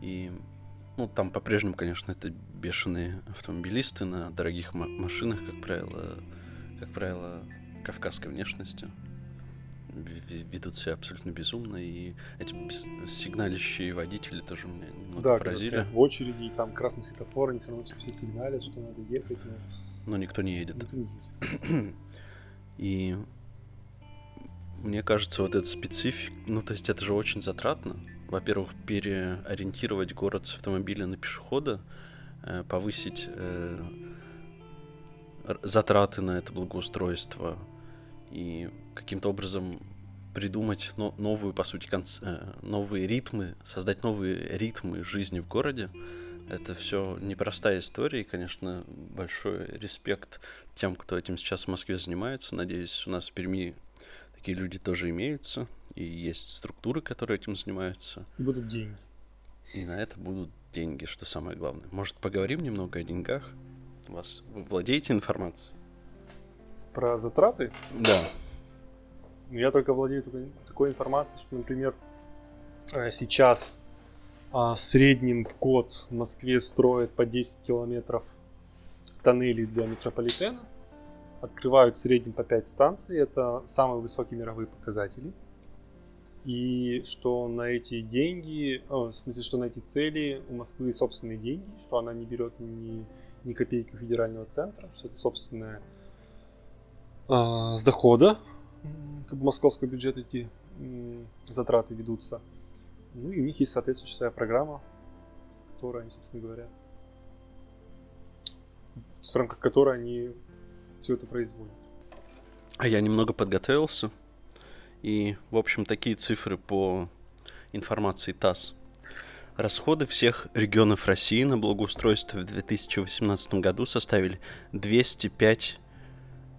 И, ну, там по-прежнему, конечно, это бешеные автомобилисты на дорогих ма- машинах, как правило, как правило, кавказской внешности. Ведут себя абсолютно безумно, и эти сигналящие водители тоже меня немного да, когда поразили. стоят в очереди, и там красный светофор, они все равно все сигналят, что надо ехать, но Но никто не едет. никто не едет. И мне кажется, вот этот специфик, ну, то есть это же очень затратно. Во-первых, переориентировать город с автомобиля на пешехода, э, повысить э, затраты на это благоустройство и каким-то образом придумать но- новую, по сути, конц- э, новые ритмы, создать новые ритмы жизни в городе. Это все непростая история, и, конечно, большой респект тем, кто этим сейчас в Москве занимается. Надеюсь, у нас в Перми такие люди тоже имеются, и есть структуры, которые этим занимаются, И будут деньги. и на это будут деньги, что самое главное. Может, поговорим немного о деньгах? У вас вы владеете информацией? Про затраты Да. Ну, Я только владею такой, такой информацией, что, например, э, сейчас а, в среднем в год в Москве строят по 10 километров тоннелей для метрополитена. Открывают в среднем по 5 станций. Это самые высокие мировые показатели. И что на эти деньги, о, в смысле, что на эти цели у Москвы собственные деньги, что она не берет ни, ни копейки у федерального центра, что это собственная а, с дохода московского бюджета эти затраты ведутся. Ну и у них есть соответствующая своя программа, которая они, собственно говоря, в рамках которой они все это производят. А я немного подготовился. И, в общем, такие цифры по информации ТАСС. Расходы всех регионов России на благоустройство в 2018 году составили 205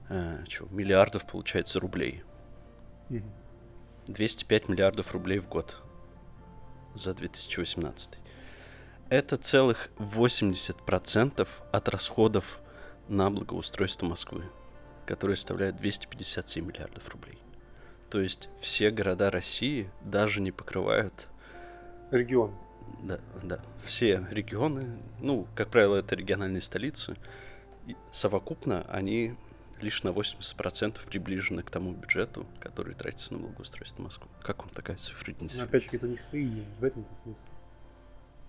э, чё, миллиардов, получается, рублей. 205 миллиардов рублей в год за 2018. Это целых 80% от расходов на благоустройство Москвы, которые составляют 257 миллиардов рублей. То есть все города России даже не покрывают Регион. Да, да, все регионы, ну, как правило, это региональные столицы, и совокупно они лишь на 80% приближены к тому бюджету, который тратится на благоустройство Москвы. Как вам такая цифра, Денис? Но опять же, это не свои деньги, в этом-то смысл.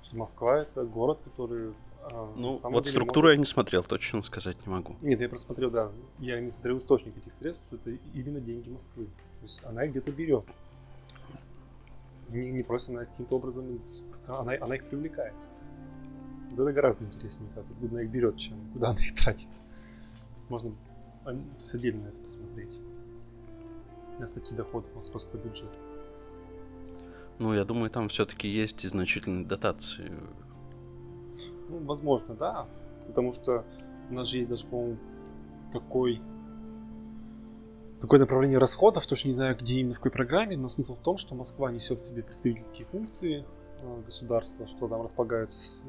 Что Москва это город, который... на Ну, вот структуру может- я не смотрел, точно сказать не могу. Нет, я просто смотрел, да, я не смотрел источник этих средств, что это именно деньги Москвы. То есть она их где-то берет. Не, не просто она каким-то образом из... Она, она их привлекает. Вот это гораздо интереснее, мне кажется, откуда она их берет, чем куда она их тратит. Можно то есть отдельно это посмотреть. На статьи доходов московского бюджета. Ну, я думаю, там все-таки есть и значительные дотации. Ну, возможно, да. Потому что у нас же есть даже, по-моему, такой такое направление расходов, точно не знаю, где именно в какой программе, но смысл в том, что Москва несет в себе представительские функции э, государства, что там располагаются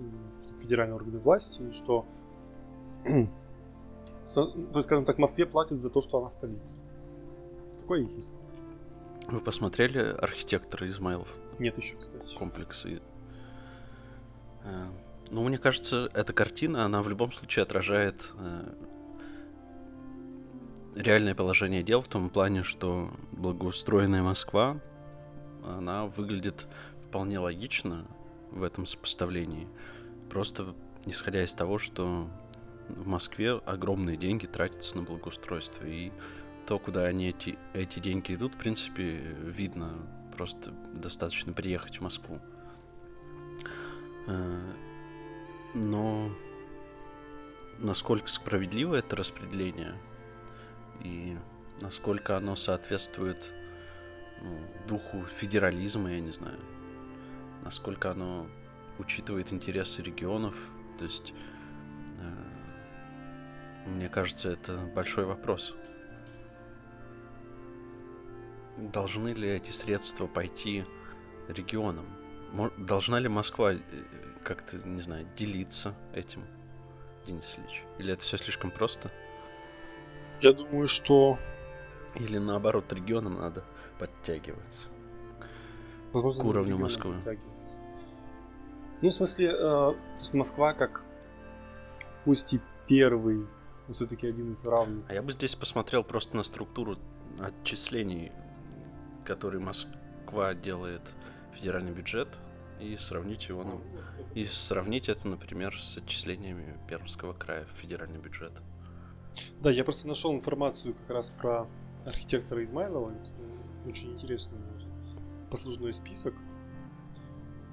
федеральные органы власти, и что, то есть, скажем так, Москве платят за то, что она столица. Такое есть. Вы посмотрели архитектора Измайлов Нет еще, кстати. комплексы? Э, Ну, мне кажется, эта картина, она в любом случае отражает э, реальное положение дел в том плане, что благоустроенная Москва, она выглядит вполне логично в этом сопоставлении. Просто исходя из того, что в Москве огромные деньги тратятся на благоустройство. И то, куда они эти, эти деньги идут, в принципе, видно. Просто достаточно приехать в Москву. Э, Но насколько справедливо это распределение и насколько оно соответствует ну, духу федерализма, я не знаю, насколько оно учитывает интересы регионов, то есть э, мне кажется, это большой вопрос. Должны ли эти средства пойти регионам? Должна ли Москва э, как-то, не знаю, делиться этим, Денис Ильич? Или это все слишком просто? Я думаю, что Или наоборот, регионам надо подтягиваться? Возможно, К уровню Москвы. Ну, в смысле, э, то есть Москва как пусть и первый, но все-таки один из равных. А я бы здесь посмотрел просто на структуру отчислений, которые Москва делает в федеральный бюджет, и сравнить его, ну, и сравнить это, например, с отчислениями Пермского края в федеральный бюджет. Да, я просто нашел информацию как раз про архитектора Измайлова. Очень интересный послужной список.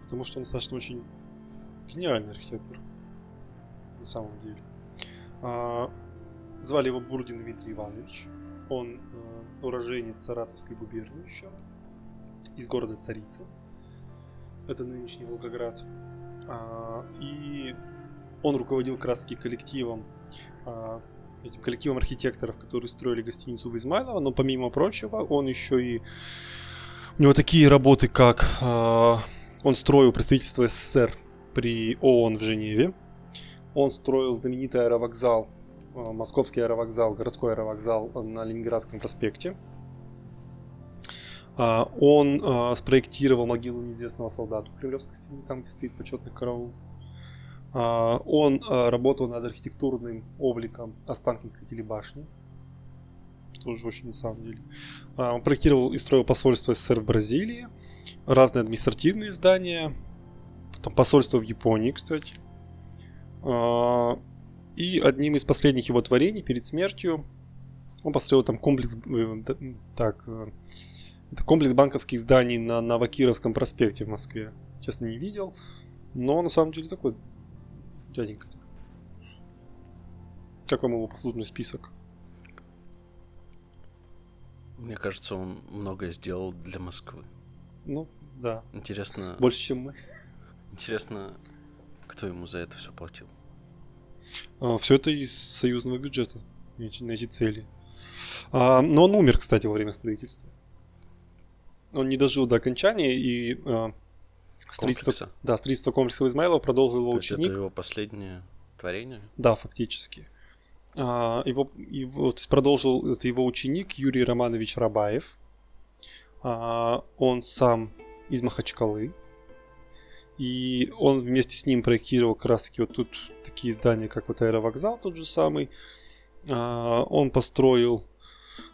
Потому что он достаточно очень гениальный архитектор. На самом деле. А, звали его Бурдин Дмитрий Иванович. Он э, уроженец Саратовской губернии еще. Из города Царицы. Это нынешний Волгоград. А, и он руководил таки коллективом а, этим коллективом архитекторов, которые строили гостиницу в Измайлово, но помимо прочего, он еще и... У него такие работы, как э, он строил представительство СССР при ООН в Женеве, он строил знаменитый аэровокзал, э, московский аэровокзал, городской аэровокзал на Ленинградском проспекте. А, Он э, спроектировал могилу неизвестного солдата у Кремлевской стены, там, где стоит почетный караул. Он а, работал над архитектурным обликом Останкинской телебашни. Тоже очень на самом деле. А, Он проектировал и строил посольство СССР в Бразилии, разные административные здания, потом посольство в Японии, кстати. А, И одним из последних его творений перед смертью он построил там комплекс, э, так, э, это комплекс банковских зданий на Новокировском проспекте в Москве. Честно, не видел. Но на самом деле такой дяденька. Как вам его послужный список? Мне кажется, он многое сделал для Москвы. Ну, да. Интересно, Больше, чем мы. интересно, кто ему за это все платил? все это из союзного бюджета на эти цели. А, но он умер, кстати, во время строительства. Он не дожил до окончания, и а, Строительство, комплекса. да, строительство комплекса Измайлова продолжил его То ученик. это его последнее творение? Да, фактически. А, Его, его, то есть продолжил это его ученик Юрий Романович Рабаев. А, Он сам из Махачкалы. И он вместе с ним проектировал как раз таки вот тут такие здания, как вот аэровокзал тот же самый. А, Он построил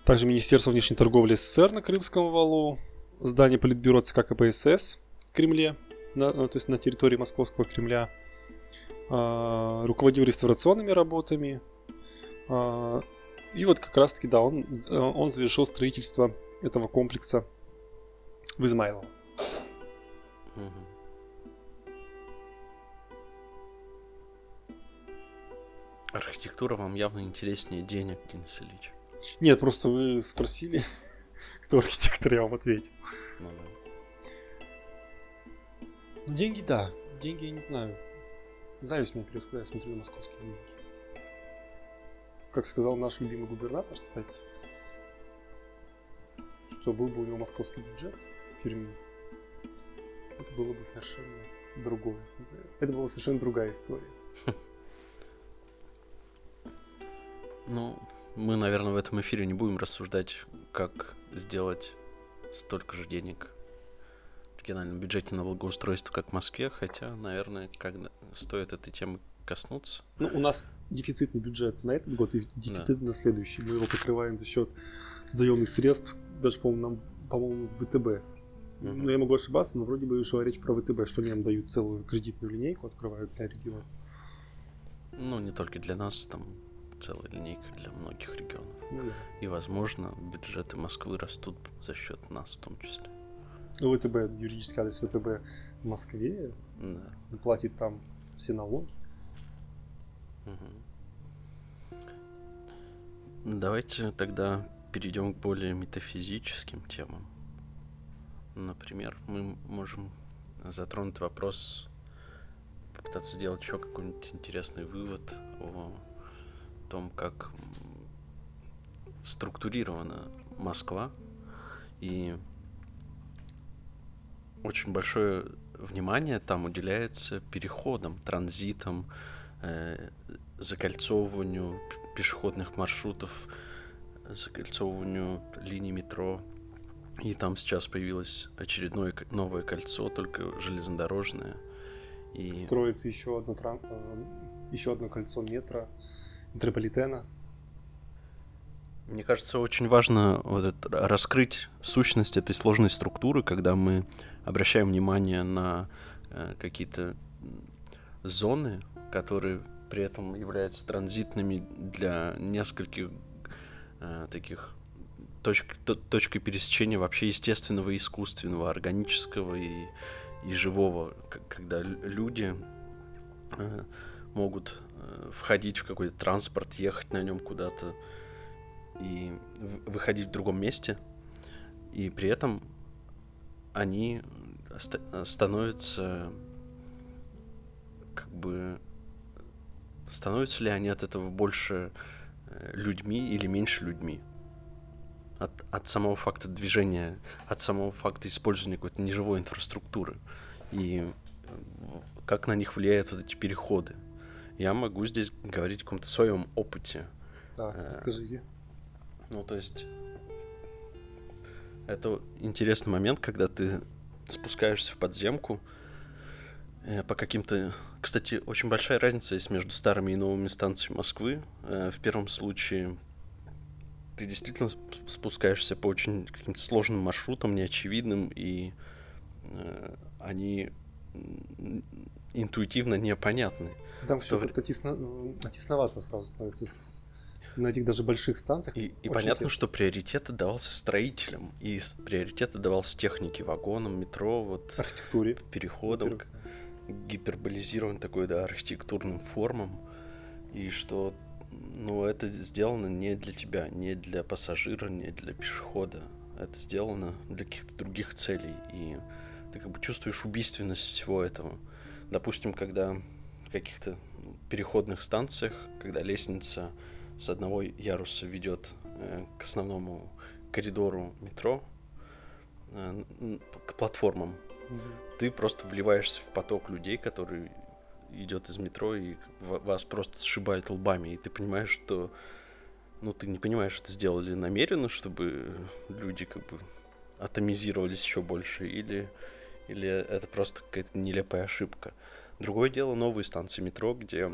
также Министерство внешней торговли СССР на Крымском валу, здание Политбюро ЦК КПСС в Кремле, на- то есть на территории Московского Кремля а, руководил реставрационными работами. А, И вот как раз таки, да, он, он завершил строительство этого комплекса в Измайлово. Архитектура вам явно интереснее денег, Денис Ильич. Нет, просто вы спросили, кто архитектор, я вам ответил. Ну да. Ну, деньги, да. Деньги я не знаю. Зависть меня прет, когда я смотрю на московские деньги. Как сказал наш любимый губернатор, кстати, что был бы у него московский бюджет в Перми, это было бы совершенно другое. Это была бы совершенно другая история. Ну, мы, наверное, в этом эфире не будем рассуждать, как сделать столько же денег региональном бюджете на благоустройство, как в Москве, хотя, наверное, когда стоит этой темы коснуться. Ну, у нас дефицитный бюджет на этот год и дефицит на следующий. Мы его покрываем за счет заемных средств, даже, по-моему, нам, по-моему, ВТБ. Мгм. Ну, я могу ошибаться, но вроде бы шла речь про ВТБ, что они нам дают целую кредитную линейку, открывают для региона. Ну, не только для нас, там целая линейка для многих регионов. Ну, да. И, возможно, бюджеты Москвы растут за счет нас в том числе. Ну, ВТБ, юридический адрес ВТБ в Москве, Да. платит там все налоги. Мгм. Давайте тогда перейдем к более метафизическим темам. Например, мы можем затронуть вопрос, попытаться сделать еще какой-нибудь интересный вывод о том, как структурирована Москва. И очень большое внимание там уделяется переходам, транзитам, э, закольцовыванию пешеходных маршрутов, закольцовыванию линий метро. И там сейчас появилось очередное новое кольцо, только железнодорожное. И Строится еще одно, тран... э, еще одно кольцо метро, метрополитена. Мне кажется, очень важно вот это, раскрыть сущность этой сложной структуры, когда мы обращаем внимание на э, какие-то зоны, которые при этом являются транзитными для нескольких э, таких точек, то- точкой пересечения вообще естественного искусственного, органического и, и живого, когда лю- люди э, могут э, входить в какой-то транспорт, ехать на нем куда-то, и выходить в другом месте, и при этом они оста- становятся как бы становятся ли они от этого больше э, людьми или меньше людьми? От, от самого факта движения, от самого факта использования какой-то неживой инфраструктуры. И э, как на них влияют вот эти переходы. Я могу здесь говорить о каком-то своем опыте. Так, Э, расскажите. Ну, то есть, это интересный момент, когда ты спускаешься в подземку э, по каким-то... Кстати, очень большая разница есть между старыми и новыми станциями Москвы. Э, В первом случае ты действительно сп- спускаешься по очень каким-то сложным маршрутам, неочевидным, и э, они интуитивно непонятны. Там все как-то тесно... тесновато сразу становится с- на этих даже больших станциях. И, и понятно, тесно. что приоритет отдавался строителям, и приоритет отдавался технике, вагонам, метро, вот архитектуре. переходам, во-первых, станции. гиперболизирован такой, да, архитектурным формам, и что, ну, это сделано не для тебя, не для пассажира, не для пешехода, это сделано для каких-то других целей, и ты как бы чувствуешь убийственность всего этого. Допустим, когда в каких-то переходных станциях, когда лестница с одного яруса ведет э, к основному коридору метро, э, к платформам, Мгм. ты просто вливаешься в поток людей, который идет из метро, и вас просто сшибает лбами, и ты понимаешь, что ну, ты не понимаешь, что сделали намеренно, чтобы люди как бы атомизировались еще больше, или, или это просто какая-то нелепая ошибка. Другое дело новые станции метро, где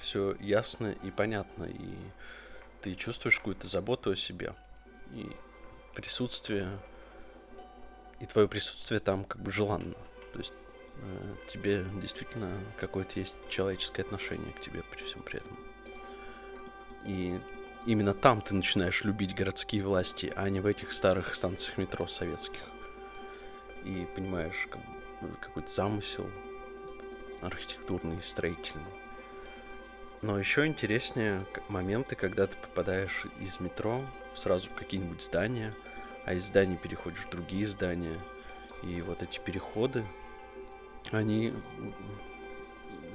все ясно и понятно, и ты чувствуешь какую-то заботу о себе. И присутствие, и твое присутствие там как бы желанно. То есть э, тебе действительно какое-то есть человеческое отношение к тебе при всем при этом. И именно там ты начинаешь любить городские власти, а не в этих старых станциях метро советских. И понимаешь как, какой-то замысел архитектурный, строительный. Но еще интереснее моменты, когда ты попадаешь из метро сразу в какие-нибудь здания, а из зданий переходишь в другие здания. И вот эти переходы, они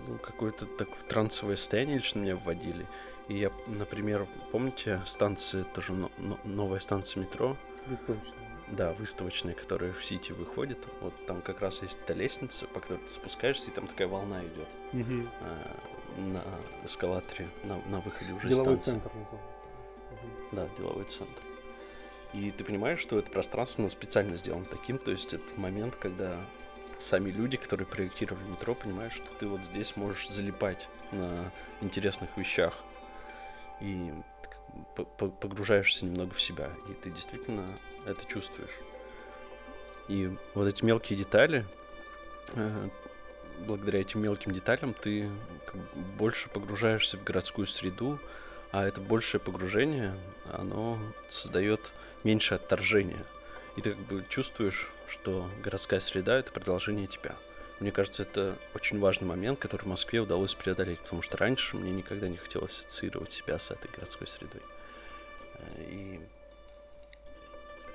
ну, какое-то так трансовое состояние лично меня вводили. И я, например, помните станция, тоже но, но, новая станция метро? Выставочная. Да, выставочная, которая в Сити выходит. Вот там как раз есть эта лестница, по которой ты спускаешься, и там такая волна идет. Угу. А, на эскалаторе, на, на выходе уже Деловой станции. центр называется. Да, деловой центр. И ты понимаешь, что это пространство ну, специально сделано таким, то есть это момент, когда сами люди, которые проектировали метро, понимают, что ты вот здесь можешь залипать на интересных вещах и погружаешься немного в себя, и ты действительно это чувствуешь. И вот эти мелкие детали, э, благодаря этим мелким деталям ты больше погружаешься в городскую среду, а это большее погружение, оно создает меньше отторжения. И ты как бы чувствуешь, что городская среда — это продолжение тебя. Мне кажется, это очень важный момент, который в Москве удалось преодолеть, потому что раньше мне никогда не хотелось ассоциировать себя с этой городской средой. Э, и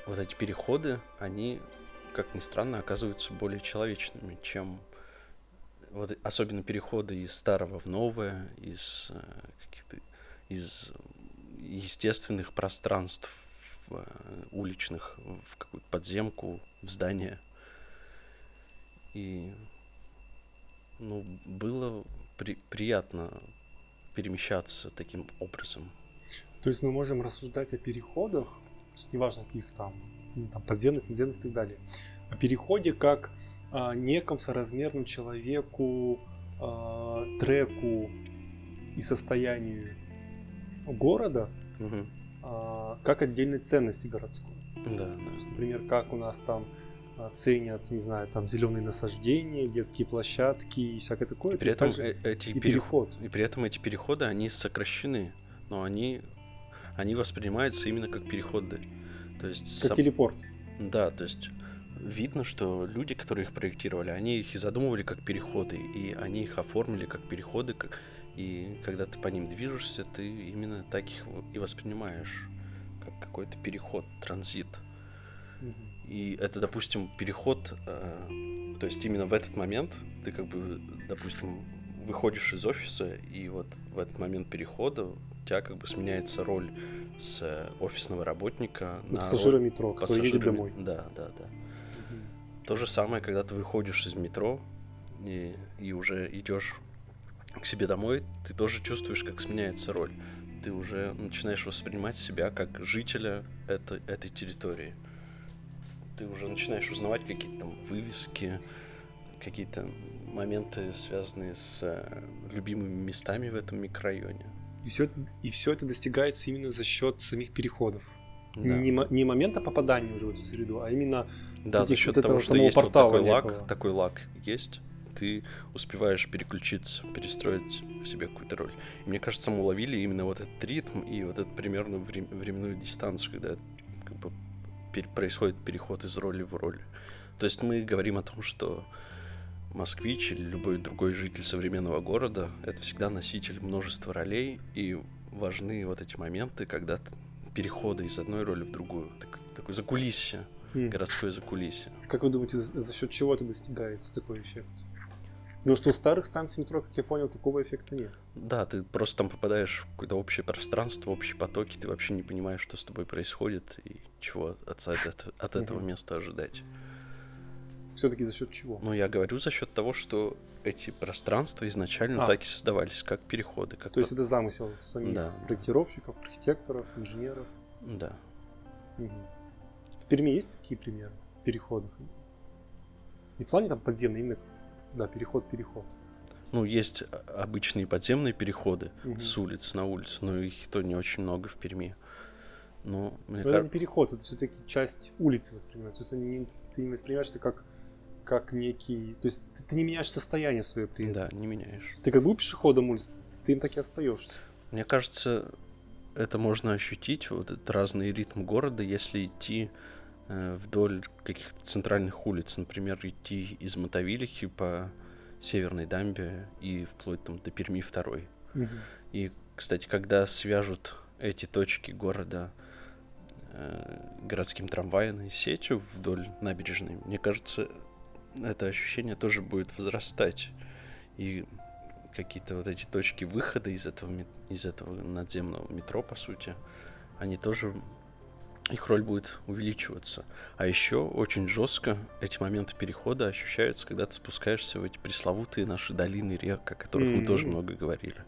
вот эти переходы, они, как ни странно, оказываются более человечными, чем вот особенно переходы из старого в новое, из э, каких-то из естественных пространств э, уличных в какую-то подземку, в здание. И ну, было при, приятно перемещаться таким образом. То есть мы можем рассуждать о переходах, неважно каких там, ну, там подземных, надземных и так далее, о переходе как неком соразмерном человеку, э, треку и состоянию города, угу. как отдельной ценности городской. Да, да. То есть, например, как у нас там ценят, не знаю, там зеленые насаждения, детские площадки и всякое такое. И при этом э, эти и переход. И при этом эти переходы, они сокращены, но они, они воспринимаются именно как переходы. То есть как сам... телепорт. Да, то есть видно, что люди, которые их проектировали, они их и задумывали как переходы, и они их оформили как переходы, как... и когда ты по ним движешься, ты именно так их и воспринимаешь, как какой-то переход, транзит. Mm-hmm. И это, допустим, переход, э, то есть именно в этот момент ты как бы, допустим, выходишь из офиса, и вот в этот момент перехода у тебя как бы сменяется роль с офисного работника на, на пассажира роль метро, который едет домой. Да, да, да. То же самое, когда ты выходишь из метро и, и уже идешь к себе домой, ты тоже чувствуешь, как сменяется роль. Ты уже начинаешь воспринимать себя как жителя этой, этой территории ты уже начинаешь узнавать какие-то там вывески, какие-то моменты, связанные с э, любимыми местами в этом микрорайоне. И все, это, и все это достигается именно за счет самих переходов. Да. Не, не момента попадания уже в эту среду, а именно да, за счет вот того, что есть вот такой некого. лак, такой лак есть, ты успеваешь переключиться, перестроить в себе какую-то роль. И мне кажется, мы уловили именно вот этот ритм и вот эту примерную временную дистанцию, когда как бы происходит переход из роли в роль. То есть мы говорим о том, что москвич или любой другой житель современного города — это всегда носитель множества ролей, и важны вот эти моменты, когда переходы из одной роли в другую. Так, такое закулисье, mm. городское закулисье. Как вы думаете, за счет чего это достигается, такой эффект? Ну, что у старых станций метро, как я понял, такого эффекта нет. Да, ты просто там попадаешь в какое-то общее пространство, общие потоки, ты вообще не понимаешь, что с тобой происходит и чего от, от, от, от этого места ожидать. Все-таки за счет чего? Ну, я говорю за счет того, что эти пространства изначально А. так и создавались, как переходы. Как То есть это замысел самих Да. проектировщиков, архитекторов, инженеров. Да. Мгм. В Перми есть такие примеры переходов? Не в плане там подземный, именно да, переход-переход. Ну, есть обычные подземные переходы Мгм. с улиц на улицу, но их то не очень много в Перми. Но мне Но это не кажется, переход, это все-таки часть улицы воспринимается. То есть они ты не воспринимаешь это как, как некий... То есть ты, ты не меняешь состояние свое при этом. да, не меняешь. Ты как был пешеходом улицы, ты им так и остаешься. Мне кажется, это можно ощутить, вот этот разный ритм города, если идти э, вдоль каких-то центральных улиц. Например, идти из Мотовилихи по Северной Дамбе и вплоть там до Перми второй. И, кстати, когда свяжут эти точки города э, городским трамвайной сетью вдоль набережной, мне кажется, это ощущение тоже будет возрастать. И какие-то вот эти точки выхода из этого, из этого надземного метро, по сути, они тоже, их роль будет увеличиваться. А еще очень жестко эти моменты перехода ощущаются, когда ты спускаешься в эти пресловутые наши долины рек, о которых мы тоже много говорили.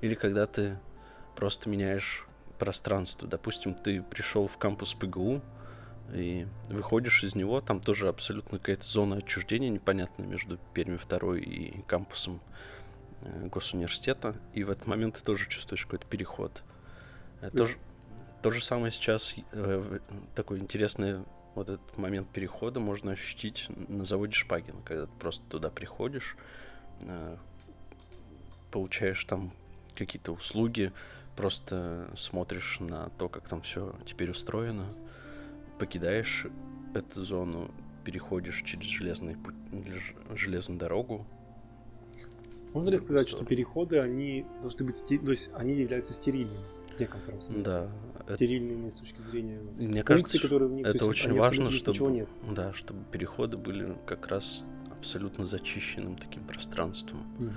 Или когда ты просто меняешь пространство. Допустим, ты пришел в кампус ПГУ и выходишь из него, там тоже абсолютно какая-то зона отчуждения непонятная между Перми 2 и кампусом э, госуниверситета, и в этот момент ты тоже чувствуешь какой-то переход. Э, То же, то же самое сейчас, э, такой интересный вот этот момент перехода можно ощутить на заводе Шпагина, когда ты просто туда приходишь, э, получаешь там какие-то услуги, просто смотришь на то, как там все теперь устроено, покидаешь эту зону, переходишь через железный путь, железную дорогу. Можно ли сказать, что переходы, они должны быть, то есть они являются стерильными в некотором смысле? Да, это- Стерильными с точки зрения мне функций, кажется, которые в них, то это есть очень важно, чтобы, нет. да, чтобы переходы были как раз абсолютно зачищенным таким пространством. Мгм.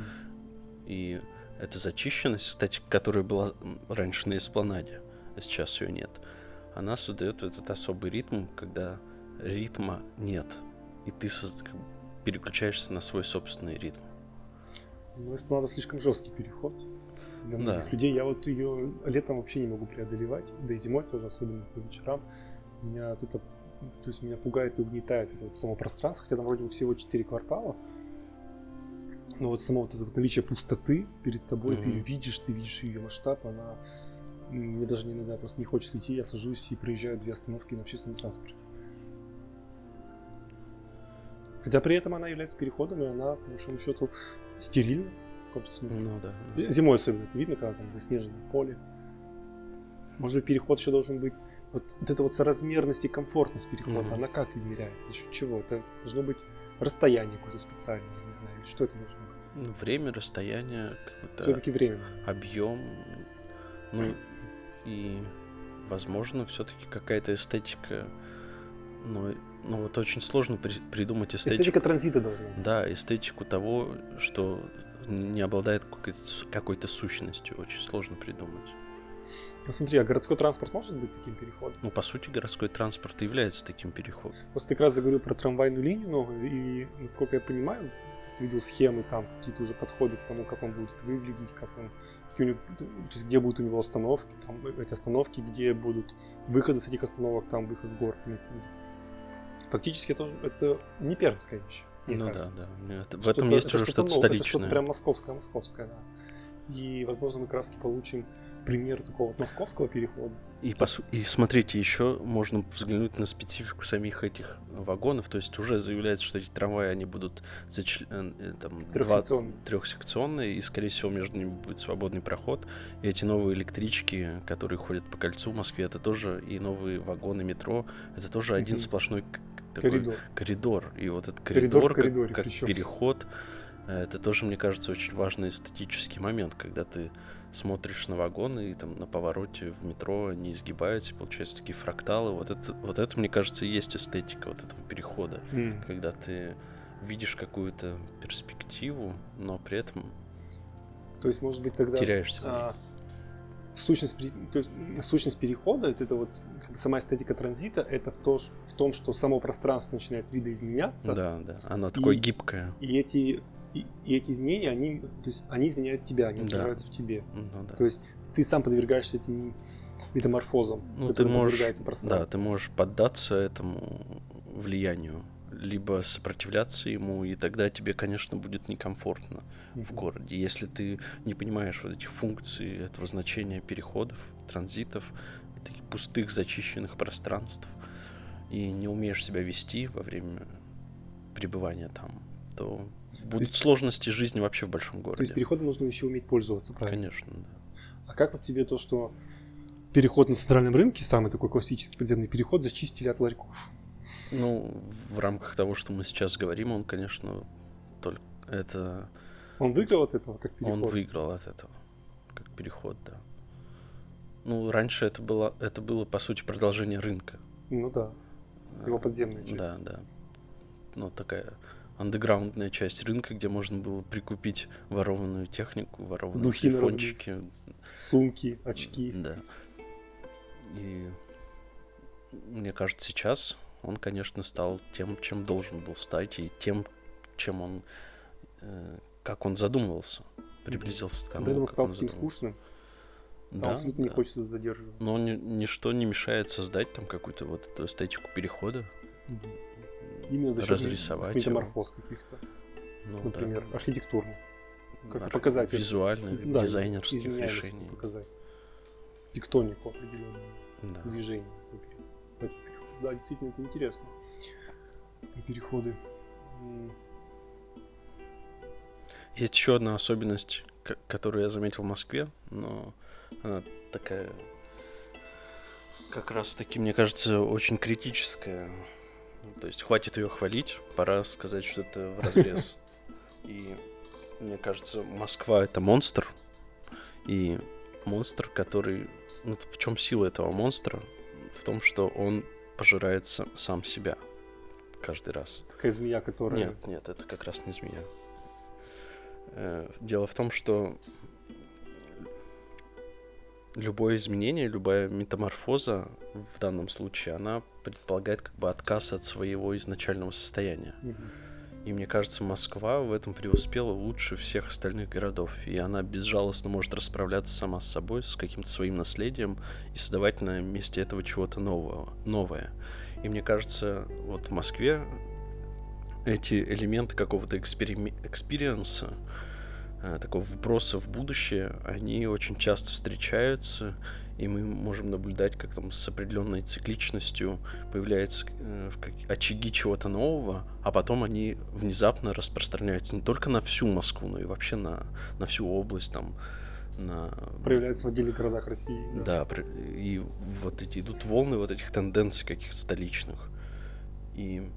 И эта зачищенность, кстати, которая была раньше на эспланаде, а сейчас ее нет, она создает этот особый ритм, когда ритма нет, и ты переключаешься на свой собственный ритм. Ну, эспланада слишком жесткий переход для многих Да. людей. Я вот ее летом вообще не могу преодолевать, да и зимой тоже, особенно по вечерам. Меня вот это, то есть меня пугает и угнетает это вот само пространство, хотя там вроде бы всего 4 квартала. Но вот само вот это вот наличие пустоты перед тобой, ты Мгм. ее видишь, ты видишь ее масштаб, она... Мне даже не иногда просто не хочется идти, я сажусь и проезжаю две остановки на общественном транспорте. Хотя при этом она является переходом, и она, по большому счету, стерильна в каком-то смысле. Ну да. Зимой особенно это видно, когда там заснеженное поле. Может быть, переход еще должен быть... Вот, вот эта вот соразмерность и комфортность перехода, Мгм. она как измеряется? За счет чего? Это должно быть расстояние какое-то специальное, не знаю. Что это должно быть? Ну, Время, расстояние, какой-то Все-таки время. объем, ну и, возможно, все-таки какая-то эстетика. Но, ну вот очень сложно при- придумать эстетику. Эстетика транзита должна быть. Да, эстетику того, что не обладает какой-то, какой-то сущностью. Очень сложно придумать. Ну, смотри, а городской транспорт может быть таким переходом? Ну, по сути, городской транспорт и является таким переходом. Просто ты как раз заговорил про трамвайную линию новую, и, насколько я понимаю, просто видел схемы, там какие-то уже подходы к тому, как он будет выглядеть, как он, какие то есть где будут у него остановки, там эти остановки, где будут выходы с этих остановок, там выход в город имеется в виду. Фактически это, это не пермская вещь, мне ну кажется. да, да. Это- в Что-то- этом есть это уже что-то новое, Это столичное. что-то прям московское, московское, да. И, возможно, мы как раз получим пример такого вот московского перехода. И, по су- и смотрите, еще можно взглянуть на специфику самих этих вагонов. То есть уже заявляется, что эти трамваи они будут зач- э, э, там, два- Трехсекционный. трехсекционные, и, скорее всего, между ними будет свободный проход. И эти новые электрички, которые ходят по кольцу в Москве, это тоже и новые вагоны метро, это тоже один Мгм. сплошной такой Коридор. коридор. И вот этот Коридор коридор, коридоре, как, как причем. переход, э, это тоже, мне кажется, очень важный эстетический момент, когда ты смотришь на вагоны и там на повороте в метро они изгибаются, получаются такие фракталы. Вот это, вот это, мне кажется, и есть эстетика вот этого перехода, М. когда ты видишь какую-то перспективу, но при этом То есть, может быть, тогда теряешься. а, сущность, то есть, сущность перехода, это, это вот сама эстетика транзита, это в, то, в том, что само пространство начинает видоизменяться, Да, да. Оно такое И- гибкое. и эти и, и эти изменения, они, то есть, они изменяют тебя, они Да. отражаются в тебе. Ну, да. То есть ты сам подвергаешься этим метаморфозам, Ну, ты можешь, да, ты можешь поддаться этому влиянию, либо сопротивляться ему, и тогда тебе, конечно, будет некомфортно в Мгм. городе. Если ты не понимаешь вот эти функции этого значения переходов, транзитов, таких пустых зачищенных пространств, и не умеешь себя вести во время пребывания там, то будут есть- сложности жизни вообще в большом То есть городе. переходом нужно еще уметь пользоваться, правильно? Конечно, да. А как вот тебе то, что переход на центральном рынке, самый такой классический подземный переход, зачистили от ларьков? Ну, в рамках того, что мы сейчас говорим, он, конечно, только это Он выиграл от этого как переход? он выиграл от этого, как переход, да. Ну, раньше это было, это было, по сути, продолжение рынка. Ну да. Его Э, подземная часть. Да, да. Ну, такая андеграундная часть рынка, где можно было прикупить ворованную технику, ворованные Духи телефончики. Сумки, очки. Да. И мне кажется, сейчас он, конечно, стал тем, чем должен был стать, и тем, чем он, э, как он задумывался, приблизился к тому, Поэтому стал таким скучным. Да, Там абсолютно не да. хочется задерживаться. Но ни- ничто не мешает создать там какую-то вот эту эстетику перехода, Мгм. Именно за счет разрисовать метаморфоз каких-то, ну, да, например, архитектурных. как-то показать это. визуальных, Из- да, дизайнерских решений. показать. Тектонику определенную, Да. движение. Да, действительно, это интересно. Переходы. Есть еще одна особенность, которую я заметил в Москве, но она такая, как раз таки, мне кажется, очень критическая. То есть хватит ее хвалить, пора сказать, что это в разрез. И мне кажется, Москва это монстр, и монстр, который... Ну, в чем сила этого монстра? В том, что он пожирает са- сам себя каждый раз. Такая змея, которая... Нет, нет, это как раз не змея. Э, Дело в том, что любое изменение, любая метаморфоза в данном случае, она предполагает как бы отказ от своего изначального состояния. И мне кажется, Москва в этом преуспела лучше всех остальных городов. И она безжалостно может расправляться сама с собой, с каким-то своим наследием и создавать на месте этого чего-то нового, новое. И мне кажется, вот в Москве эти элементы какого-то экспериме- experience а, э, такого вброса в будущее, они очень часто встречаются, и мы можем наблюдать, как там с определенной цикличностью появляются э, очаги чего-то нового, а потом они внезапно распространяются не только на всю Москву, но и вообще на, на всю область, там, на... Проявляется в отдельных городах России. Да, при- и вот эти идут волны вот этих тенденций каких-то столичных. И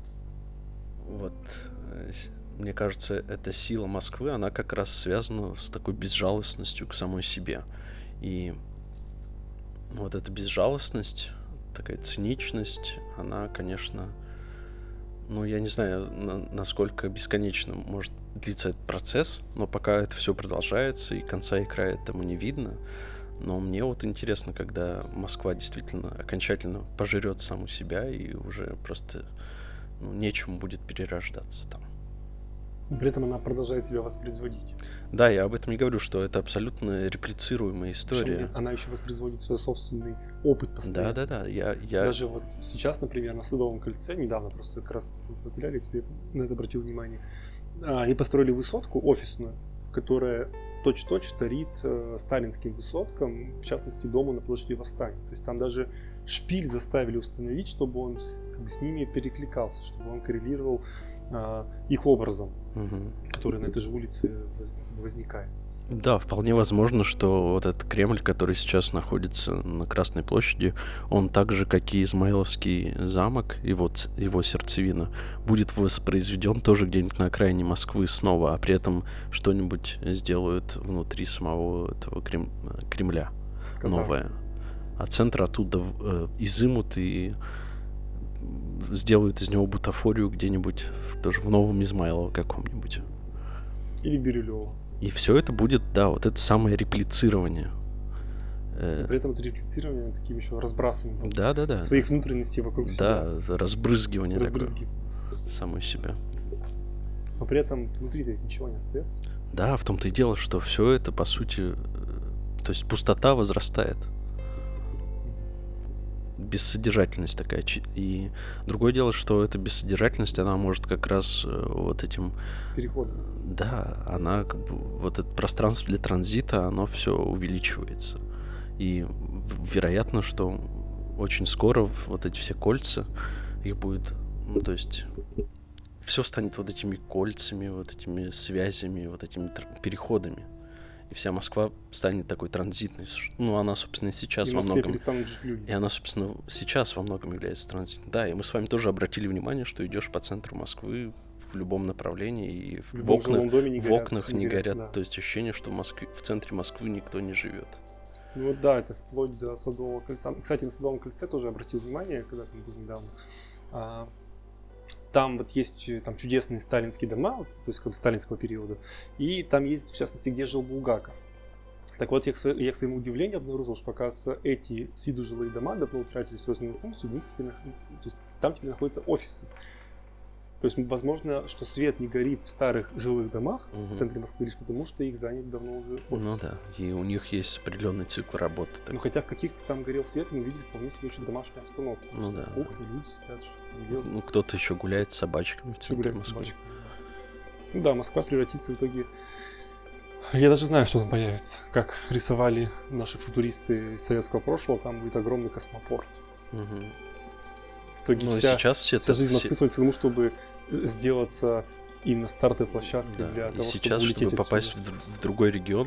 вот э, мне кажется, эта сила Москвы, она как раз связана с такой безжалостностью к самой себе. И вот эта безжалостность, такая циничность, она, конечно, ну, я не знаю, на- насколько бесконечно может длиться этот процесс, но пока это все продолжается, и конца и края этому не видно. Но мне вот интересно, когда Москва действительно окончательно пожрет саму себя и уже просто ну, нечему будет перерождаться там. При этом она продолжает себя воспроизводить. Да, я об этом не говорю, что это абсолютно реплицируемая Причем история. нет, она еще воспроизводит свой собственный опыт постоянно. Да, да, да. Я, я... Даже вот сейчас, например, на Садовом кольце, недавно просто как раз погуляли, тебе на это обратил внимание, а, они построили высотку офисную, которая точь-точь вторит э, сталинским высоткам, в частности, дому на площади Восстания. То есть там даже шпиль заставили установить, чтобы он с, как бы с ними перекликался, чтобы он коррелировал а, их образом, Мгм. который на этой же улице воз- возникает. Да, вполне возможно, что вот этот Кремль, который сейчас находится на Красной площади, он так же, как и Измаиловский замок, его, его сердцевина, будет воспроизведен тоже где-нибудь на окраине Москвы снова, а при этом что-нибудь сделают внутри самого этого Крем- Кремля Казань. новое. А центр оттуда э, изымут и сделают из него бутафорию где-нибудь тоже в Новом Измайлово каком-нибудь. Или Бирюлева. И все это будет, да, вот это самое реплицирование. Э, При этом это реплицирование таким еще разбрасыванием Да, да, да. своих внутренностей вокруг себя. Да, разбрызгивание. Разбрызгивание. Самой себя. Но при этом внутри-то ведь ничего не остается. Да, в том-то и дело, что все это, по сути, э, то есть пустота возрастает. Бессодержательность такая. И другое дело, что эта бессодержательность, она может как раз э, вот этим Переход. Да, она как бы вот это пространство для транзита, оно все увеличивается. И вероятно, что очень скоро вот эти все кольца, их будет, ну, то есть все станет вот этими кольцами, вот этими связями, вот этими переходами. И вся Москва станет такой транзитной. Ну, она, собственно, сейчас И во многом... И она, собственно, сейчас во многом является транзитной. Да, и мы с вами тоже обратили внимание, что идешь по центру Москвы в любом направлении, и в, В жилом доме не в горят, окнах не не горят, горят. да. То есть ощущение, что в, Москве, в центре Москвы никто не живет. Ну да, это вплоть до Садового кольца. Кстати, на Садовом кольце тоже обратил внимание, когда там был недавно. А, Там вот есть э, там чудесные сталинские дома, то есть как бы сталинского периода, и там есть, в частности, где жил Булгаков. Так вот, я к, своему удивлению обнаружил, что, оказывается, эти с виду жилые дома давно утратили свою основную функцию, то есть там теперь находятся офисы. То есть, возможно, что свет не горит в старых жилых домах Мгм. в центре Москвы лишь потому, что их заняты давно уже офисы. Ну да, и у них есть определенный цикл работы. так- Ну хотя в каких-то там горел свет, мы видели вполне себе очень домашнюю обстановку. Ну да. Кухня, люди спят, делают, Ну, кто-то еще гуляет с собачками в центре Москвы. собачками. Ну да, Москва превратится в итоге... Я даже знаю, что там появится. Как рисовали наши футуристы из советского прошлого, там будет огромный космопорт. Мгм. В итоге Ну, вся, сейчас все вся это- жизнь Москвы сводится к тому, чтобы сделаться именно стартовой площадкой Да, для и того, сейчас, чтобы чтобы попасть отсюда. в, др- в другой регион,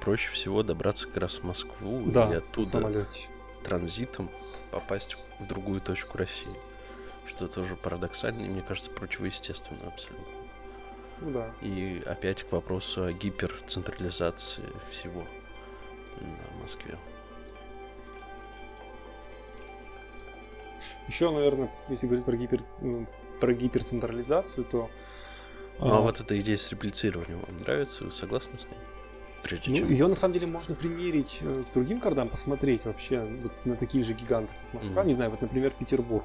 проще всего добраться как раз в Москву Да, и оттуда самолете. транзитом попасть в другую точку России. Что тоже парадоксально и, мне кажется, противоестественно абсолютно. Ну да. И опять к вопросу о гиперцентрализации всего на Москве. Еще, наверное, если говорить про, гипер, ну, про гиперцентрализацию, то... Ну а а, вот эта идея с реплицированием вам нравится? Вы согласны с ней? Прежде Ну, чем... ее на самом деле можно примерить э, к другим городам, посмотреть вообще вот на таких же гигантов, как Москва. Мгм. Не знаю, вот, например, Петербург.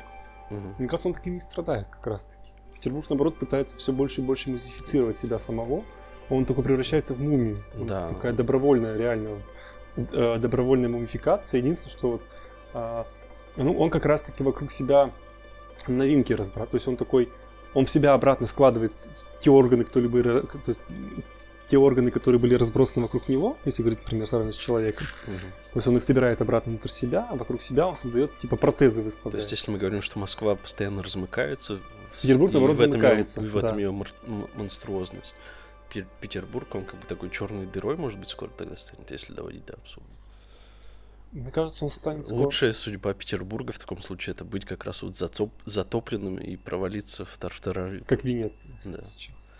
Мгм. Мне кажется, он таким не страдает как раз-таки. Петербург, наоборот, пытается все больше и больше музифицировать себя самого. Он только превращается в мумию. Он Да. Такая добровольная, реально, э, добровольная мумификация. Единственное, что вот, а, ну, он как раз-таки вокруг себя новинки разбрат. То есть он такой, он в себя обратно складывает те органы, кто либо, ра- то есть те органы, которые были разбросаны вокруг него, если говорить, например, сравнивать с человеком. Мгм. То есть он их собирает обратно внутрь себя, а вокруг себя он создает типа протезы То выставляет. есть, если мы говорим, что Москва постоянно размыкается, Петербург, наоборот, в этом замыкается, и в этом да. ее монструозность. Пе- Петербург, он как бы такой черной дырой, может быть, скоро тогда станет, если доводить до абсурда. Мне кажется, он станет скоро. Лучшая судьба Петербурга в таком случае это быть как раз вот зацоп- затопленным и провалиться в тартарары. как Венеция Да. сейчас.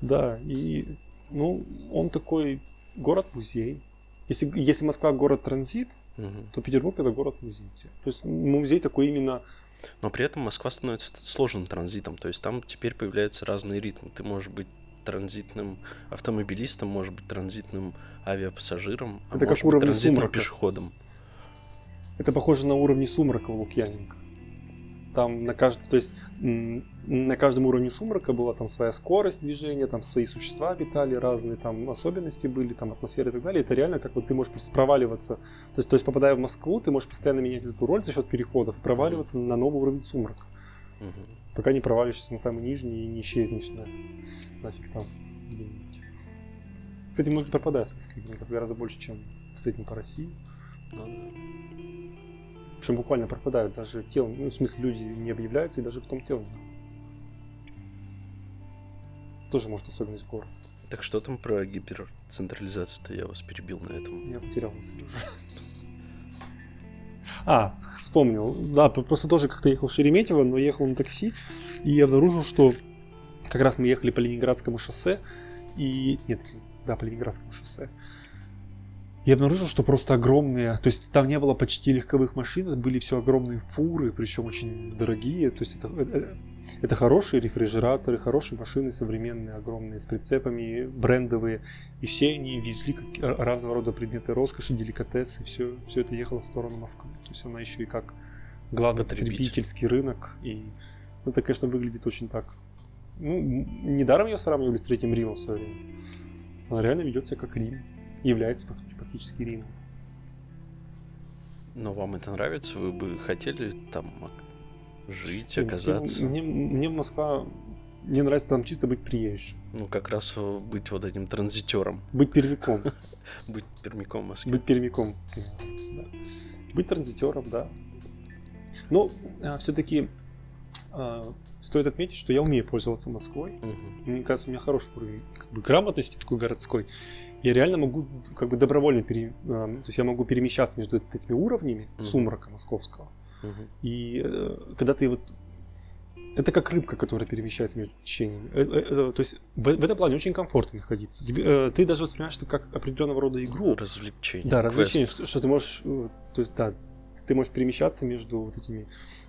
Да, и ну, он такой город-музей. Если, если Москва город-транзит, Мгм. то Петербург это город-музей. То есть музей такой именно Но при этом Москва становится сложным транзитом. То есть там теперь появляются разные ритмы. Ты можешь быть транзитным автомобилистом, можешь быть транзитным авиапассажиром, а Это как можешь быть транзитным сумрака. пешеходом. Это похоже на уровни сумрака в Лукьяненко. Там на каждом, то есть на каждом уровне сумрака была там своя скорость движения, там свои существа обитали, разные там особенности были, там атмосфера и так далее. Это реально как вот ты можешь просто проваливаться. То есть, то есть попадая в Москву, ты можешь постоянно менять эту роль за счет переходов и проваливаться на новый уровень сумрака. Мгм. Пока не провалишься на самый нижний и не исчезнешь на, нафиг там где-нибудь. Кстати, многие пропадают в Москве, мне кажется, гораздо больше, чем в среднем по России. Да. Причем буквально пропадают даже телом. Ну, в смысле, люди не объявляются и даже потом телом. Тоже, может, особенность города. Так что там про гиперцентрализацию-то я вас перебил на этом. Я потерял мысль уже. А, вспомнил. Да, просто тоже как-то ехал в Шереметьево, но ехал на такси, и я обнаружил, что как раз мы ехали по Ленинградскому шоссе, и... Нет, да, по Ленинградскому шоссе. Я обнаружил, что просто огромные, то есть там не было почти легковых машин, были все огромные фуры, причем очень дорогие. То есть это, это, это хорошие рефрижераторы, хорошие машины современные, огромные, с прицепами, брендовые. И все они везли как- разного рода предметы роскоши, деликатесы, все, все это ехало в сторону Москвы. То есть она еще и как главный Потребитель. потребительский рынок. И это, конечно, выглядит очень так. Ну, недаром ее сравнивали с Третьим Римом в свое время. Она реально ведет себя как Рим. Является фак- фактически Римом. Но вам это нравится? Вы бы хотели там жить, оказаться? Мне, мне Москва... Мне нравится там чисто быть приезжим. Ну, как раз э, быть вот этим транзитером, Быть пермяком. быть пермяком в Москве. Быть в Москве нравится, да. Быть транзитером, да. Но все-таки стоит отметить, что я умею пользоваться Москвой. Мне кажется, у меня хороший уровень как бы, грамотности такой городской. Я реально могу как бы добровольно пере... а, то есть я могу перемещаться между этими уровнями Мгм. сумрака московского. Мгм. И э, когда ты вот... Это как рыбка, которая перемещается между течениями. Э, э, э, то есть в, этом плане очень комфортно находиться. Э, ты даже воспринимаешь это как определенного рода игру. Развлечение. Да, квест. развлечение, что, что ты можешь... э, То есть, да, ты можешь перемещаться между вот этими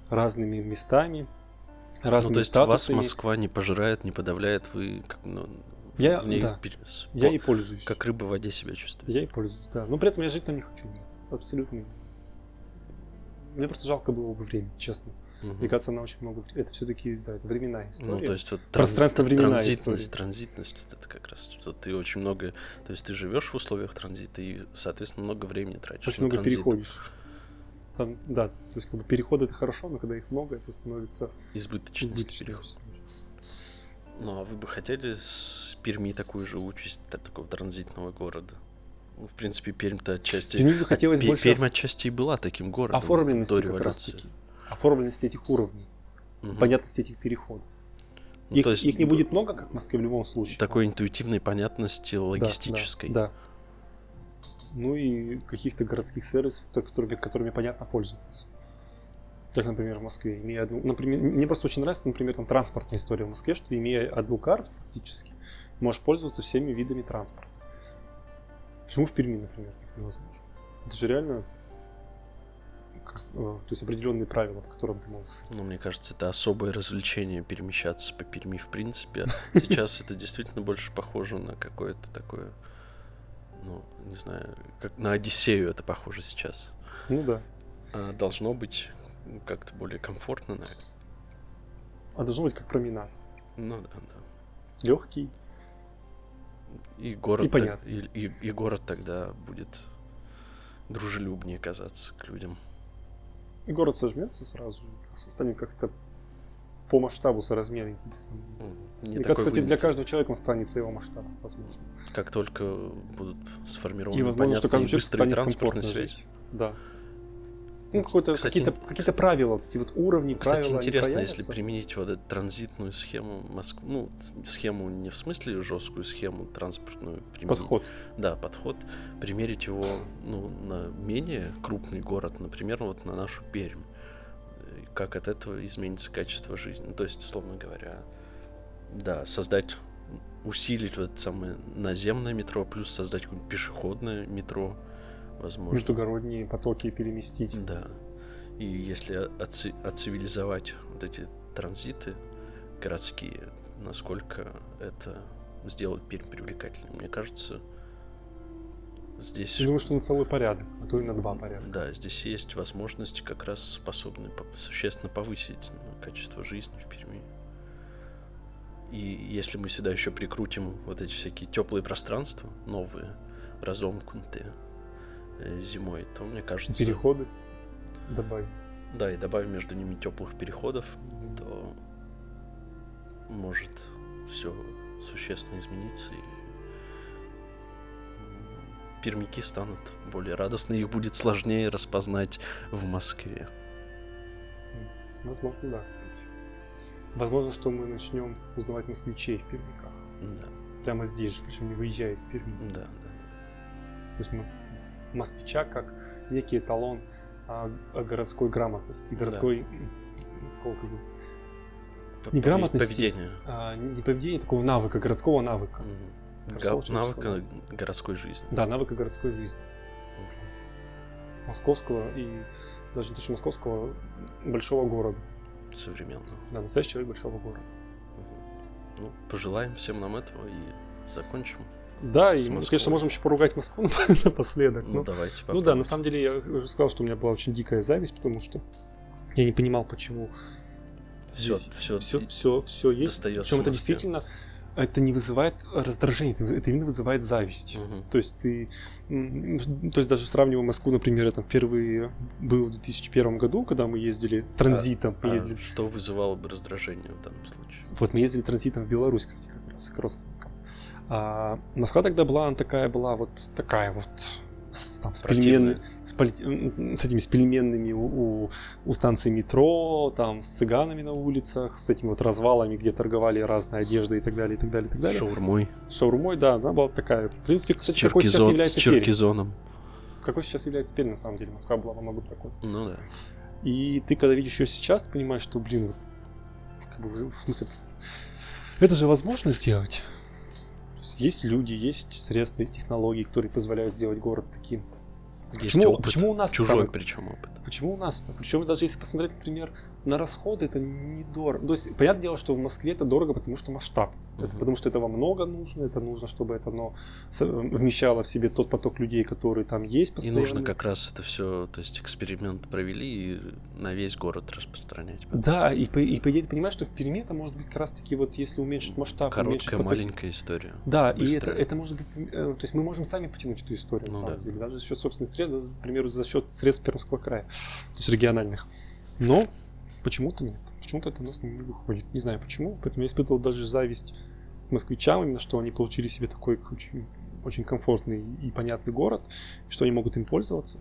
разными местами, Ну, разными то есть вас статусами. Москва не пожирает, не подавляет, вы как, ну, Я- в ней да. пере- с- Я ей пользуюсь. как рыба в воде себя чувствуете. Я ей пользуюсь, да. Но при этом я жить там не хочу. нет. Абсолютно. Мне просто жалко было бы времени, честно. Мгм. Мне кажется, она очень много... Это все-таки, да, это временная история. Ну, то есть вот Пространство-временная транзитность, история. транзитность, вот это как раз, что ты очень много, то есть ты живешь в условиях транзита и, соответственно, много времени тратишь очень много транзит. переходишь. Там, да, то есть как бы переходы это хорошо, но когда их много, это становится Избыточность избыточно. переход. Ну, а вы бы хотели с Перми такую же участь та- такого транзитного города? Ну, в принципе, Пермь-то отчасти... Мне бы хотелось Пе- больше Пермь отчасти и была таким городом. оформленности как раз революции. таки. Оформленности этих уровней, Мгм. понятности этих переходов. Ну, их, то есть их не будет много, как в Москве в любом случае. Такой интуитивной понятности Да, да, логистической. Да, Ну и каких-то городских сервисов, ко- которыми, которыми понятно пользоваться. Как, например, в Москве. Имея одну, например, мне просто очень нравится, например, там транспортная история в Москве, что имея одну карту фактически, можешь пользоваться всеми видами транспорта. Почему в Перми, например, так невозможно? Это же реально э, то есть определенные правила, по которым ты можешь. Ну, мне кажется, это особое развлечение перемещаться по Перми в принципе. А Сейчас это действительно больше похоже на какое-то такое, ну, не знаю, как на Одиссею это похоже сейчас. Ну да. А должно быть как-то более комфортно, наверное. А должно быть как променад. Ну да, да. Легкий. И город, И понятно. и, и- и город тогда будет дружелюбнее казаться к людям. И город сожмется сразу же. Станет как-то по масштабу соразмерненький. деле. Ну, не Мне кажется, кстати, для каждого человека он станет своего масштаба, возможно. Как только будут сформированы И возможно, что каждый человек быстрые станет транспортные комфортно связи. жить. Да. Ну, какие-то, какие-то правила, вот эти вот уровни, Кстати, правила, интересно, если применить вот эту транзитную схему Москвы, ну, схему не в смысле жесткую схему транспортную, применить. Подход. Да, подход, примерить его ну, на менее крупный город, например, вот на нашу Пермь. Как от этого изменится качество жизни. Ну, то есть, условно говоря, да, создать, усилить вот это самое наземное метро, плюс создать какое-нибудь пешеходное метро, возможно. Междугородние потоки переместить. Да. И если оци- оцивилизовать вот эти транзиты городские, насколько это сделает Пермь привлекательной. Мне кажется, здесь... Я думаю, что на целый порядок, а то и на два порядка. Да, здесь есть возможности, как раз способные по- существенно повысить качество жизни в Перми. И если мы сюда еще прикрутим вот эти всякие теплые пространства, новые, разомкнутые зимой, то мне кажется... Переходы добавим. Да, и добавим между ними теплых переходов, то может все существенно измениться и м, пермяки станут более радостны, их будет сложнее распознать в Москве. Возможно, да, кстати. Возможно, что мы начнем узнавать москвичей в Пермяках. Да, Прямо здесь же, причем не выезжая из Перми. да, да. То есть мы москвича как некий эталон а, городской грамотности, городской м, такого как бы, П- Неграмотности. Поведение. а, не поведения, такого навыка, городского навыка. Мгм. Городского Га- Навыка городской жизни. Да, навыка городской жизни. московского и даже не то, что московского, большого города. Современного. Да, настоящий человек большого города. Мгм. Ну, пожелаем всем нам этого и закончим. Да, и, мы, конечно, можем еще поругать Москву напоследок. Ну, но- давайте Ну да, попробуем. на самом деле я уже сказал, что у меня была очень дикая зависть, потому что я не понимал, почему Все, здесь все, все, все, все есть. Причем это действительно это не вызывает раздражения, это именно вызывает зависть. Мгм. То есть ты, то есть даже сравнивая Москву, например, я там впервые был в 2001 году, когда мы ездили транзитом, мы А ездили, что вызывало бы раздражение в данном случае? вот мы ездили транзитом в Беларусь, кстати, как раз к родственникам. А Москва тогда была, она такая была вот такая вот с, там, с пельменными, с, м, с этими с пельменными у, у, у станции метро, там с цыганами на улицах, с этими вот развалами, где торговали разной одеждой и так далее, и так далее, и так далее. Шаурмой, Шаурмой, да, она была такая. В принципе, с, кстати, какой сейчас черкизон, с является теперь. черкизоном. Какой сейчас является теперь, на самом деле. Москва была во многом такой. Ну да. И ты, когда видишь ее сейчас, ты понимаешь, что, блин, вот, как бы, в смысле, это же возможно сделать. Есть Есть люди, есть средства, есть технологии, которые позволяют сделать город таким. Есть Почему, опыт. почему у нас Чужой самый- причем опыт. Почему у нас? Причем даже если посмотреть, например, на расходы, это недорого. То есть, понятное дело, что в Москве это дорого, потому что масштаб. Это Мгм. потому что этого много нужно, это нужно, чтобы это оно с- вмещало в себе тот поток людей, которые там есть И постоянно. нужно как раз это все, то есть эксперимент провели и на весь город распространять. Да, и по, и по идее ты понимаешь, что в Перми это может быть как раз таки вот если уменьшить масштаб, уменьшить Короткая, поток- маленькая история. Да, и это, быстрая. это может быть, э, то есть мы можем сами потянуть эту историю, на Ну самом да. деле, даже за счет собственных средств, к примеру, за счет средств Пермского края, то есть региональных. Но почему-то нет, почему-то это у нас не выходит, не знаю почему, поэтому я испытывал даже зависть москвичам, именно что они получили себе такой очень, очень комфортный и понятный город, что они могут им пользоваться.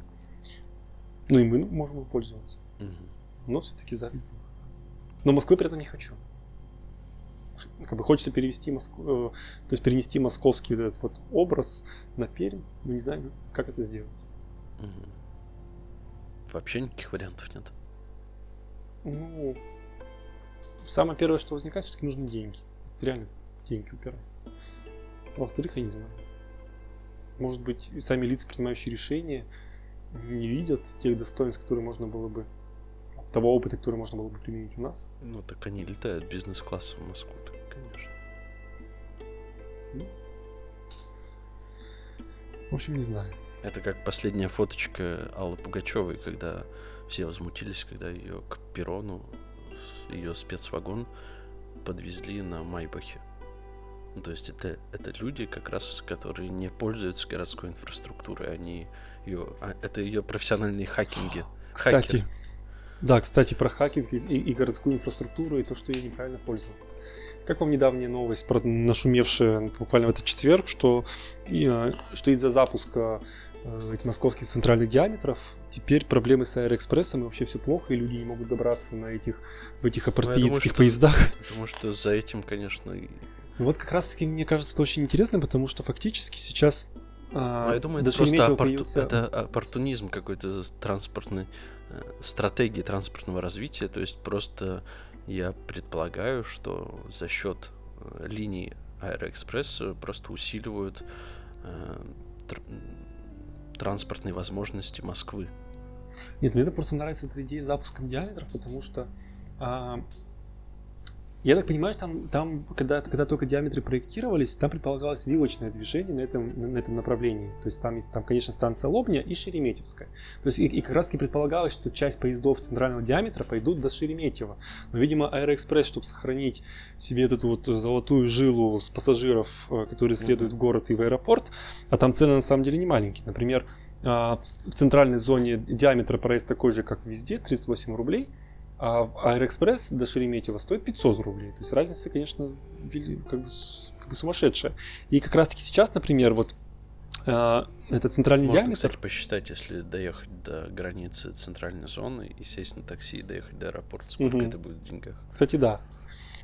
Ну и мы можем им пользоваться, Мгм. но все-таки зависть была. Но Москвы при этом не хочу. Как бы хочется перевести Москву, э, то есть перенести московский вот этот вот образ на Пермь, но не знаю, как это сделать. Мгм. Вообще никаких вариантов нет. Ну, самое первое, что возникает, все-таки нужны деньги. Вот реально деньги упирается. Во-вторых, я не знаю. Может быть, сами лица, принимающие решения, не видят тех достоинств, которые можно было бы, того опыта, который можно было бы применить у нас. Ну так они летают бизнес-классом в Москву, так, конечно. В общем, не знаю. Это как последняя фоточка Аллы Пугачевой, когда все возмутились, когда ее к перрону, ее спецвагон подвезли на Майбахе. Ну, то есть это, это люди, как раз, которые не пользуются городской инфраструктурой, они ее, а, это ее профессиональные хакинги. Кстати, Хакеры. да, кстати, про хакинг и, и- городскую инфраструктуру, и то, что ей неправильно пользоваться. Как вам недавняя новость, про, нашумевшая буквально в этот четверг, что, и, э, что из-за запуска этих московских центральных диаметров теперь проблемы с Аэроэкспрессом, и вообще все плохо, и люди не могут добраться на этих, в этих Ну, апартеидских что- поездах. Потому что за этим, конечно, и- Ну Вот как раз-таки мне кажется это очень интересно, потому что фактически сейчас а, Ну, я думаю, это просто оппорту- появился- это оппортунизм какой-то транспортной э, стратегии транспортного развития. То есть просто я предполагаю, что за счет э, линий Аэроэкспресс э, просто усиливают э, транспортные возможности Москвы. Нет, мне это просто нравится эта идея с запуском диаметров, потому что а, я так понимаю, там, там когда, когда только диаметры проектировались, там предполагалось вилочное движение на этом, на, этом направлении. То есть там, там, конечно, станция Лобня и Шереметьевская. То есть и, и как раз таки предполагалось, что часть поездов центрального диаметра пойдут до Шереметьево. Но, видимо, Аэроэкспресс, чтобы сохранить себе эту вот золотую жилу с пассажиров, э, которые следуют в город и в аэропорт, а там цены на самом деле не маленькие. Например, а, в центральной зоне диаметр проезд такой же, как везде, 38 рублей, а в Аэроэкспресс до Шереметьево стоит 500 рублей. То есть разница, конечно, как бы, как бы сумасшедшая. И как раз-таки сейчас, например, вот а, это центральный Можно, диаметр. кстати, посчитать, если доехать до границы центральной зоны и сесть на такси и доехать до аэропорта, сколько Мгм. это будет в деньгах. Кстати, да.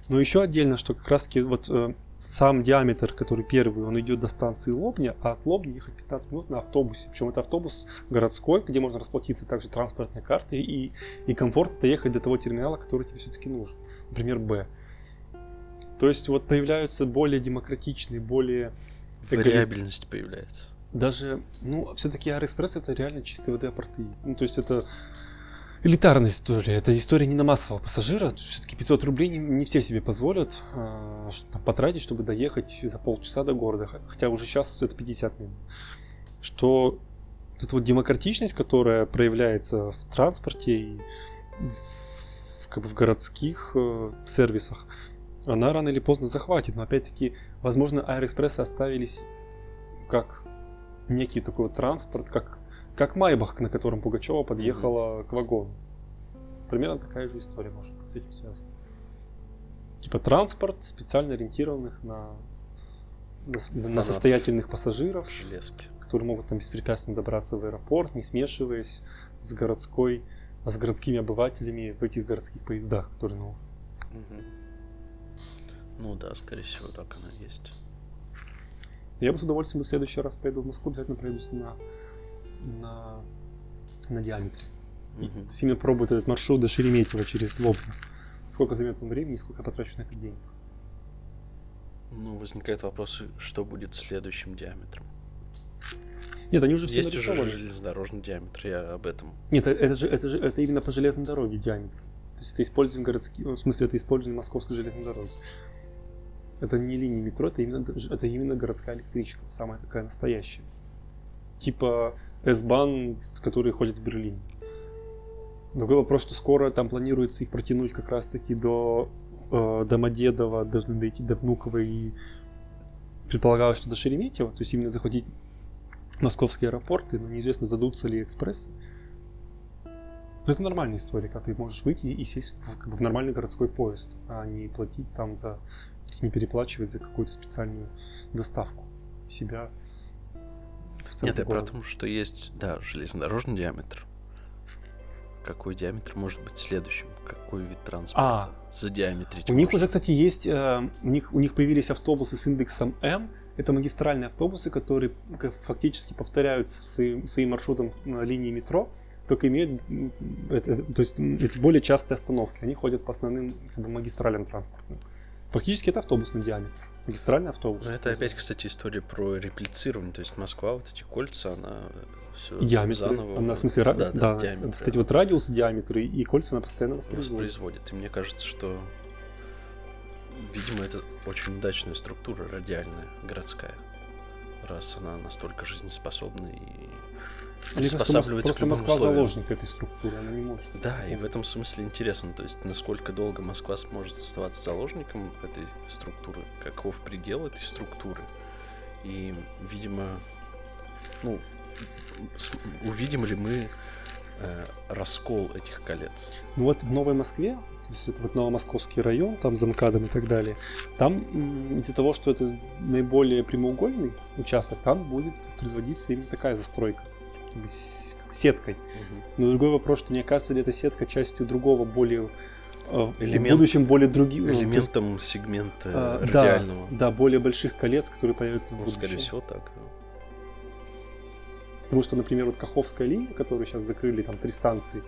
Но еще отдельно, что как раз-таки вот э, сам диаметр, который первый, он идет до станции Лобня, а от Лобни ехать 15 минут на автобусе. Причем это автобус городской, где можно расплатиться также транспортной картой и, и комфортно доехать до того терминала, который тебе все-таки нужен. Например, Б. То есть вот появляются более демократичные, более... Вариабельность появляется. даже, ну, все-таки Аэроэкспресс это реально чистые воды порты. Ну, то есть это элитарная история. Это история не на массового пассажира. Все-таки 500 рублей не, не все себе позволят э, потратить, чтобы доехать за полчаса до города. Хотя уже сейчас это 50 минут. Что эта вот демократичность, которая проявляется в транспорте и в, как бы в городских э, сервисах, она рано или поздно захватит. Но опять-таки, возможно, Аэроэкспрессы оставились как некий такой вот транспорт, как как Майбах, на котором Пугачева подъехала mm-hmm. к вагону. Примерно такая же история может быть с этим связана. Типа транспорт, специально ориентированных на, на, на состоятельных пассажиров, Железки. которые могут там беспрепятственно добраться в аэропорт, не смешиваясь с городской, с городскими обывателями в этих городских поездах, которые новые. Угу. Ну да, скорее всего, так оно есть. Я бы с удовольствием в следующий раз поеду в Москву, обязательно пройдусь на на, на диаметре. Mm-hmm. То есть именно пробует этот маршрут до Шереметьево через Лобню. Сколько займет он времени, сколько я потрачу на это денег. Ну, возникает вопрос, что будет следующим диаметром. Нет, они уже все Есть нарисованы. уже железнодорожный диаметр, я об этом. Нет, это же, это же это именно по железной дороге диаметр. То есть это используем городские, в смысле это использование московской железной дороги. Это не линия метро, это именно, это именно городская электричка, самая такая настоящая. Типа S-Bahn, которые ходят в Берлин. Другой вопрос, что скоро там планируется их протянуть как раз-таки до э, Домодедова, должны дойти до Внуково и предполагалось, что до Шереметьево, то есть именно захватить московские аэропорты, но неизвестно, задутся ли экспрессы. Но это нормальная история, когда ты можешь выйти и сесть в, как бы, в нормальный городской поезд, а не платить там за, не переплачивать за какую-то специальную доставку себя в центре Нет, я про то, что есть, да, железнодорожный диаметр. Какой диаметр может быть следующим? Какой вид транспорта а, за диаметр? У них уже, кстати, есть, э, у, них, у них появились автобусы с индексом М. Это магистральные автобусы, которые фактически повторяют своим, своим маршрутом линии метро, только имеют, это, то есть это более частые остановки. Они ходят по основным как бы, магистралям транспортным. Фактически это автобусный диаметр магистральный автобус. Ну, это опять, кстати, история про реплицирование. То есть Москва, вот эти кольца, она все диаметры. заново. Она, в смысле, да, да, да диаметры. вот эти вот радиусы, диаметры и кольца она постоянно воспроизводит. воспроизводит. И мне кажется, что, видимо, это очень удачная структура радиальная, городская. Раз она настолько жизнеспособна и приспосабливается просто, просто Москва условиям. заложник этой структуры, она не может. Да, и в этом смысле интересно, то есть насколько долго Москва сможет оставаться заложником этой структуры, каков предел этой структуры. И, видимо, ну, увидим ли мы э, раскол этих колец. Ну вот в Новой Москве, то есть это вот Новомосковский район, там за МКАДом и так далее, там из-за того, что это наиболее прямоугольный участок, там будет воспроизводиться именно такая застройка сеткой. Но другой вопрос, что не оказывается ли эта сетка частью другого, более э, Элемент, в будущем более других... Ну, элементом есть, сегмента а, радиального. Да, да, более больших колец, которые появятся в ну, будущем. Скорее всего так. Потому что, например, вот Каховская линия, которую сейчас закрыли, там три станции,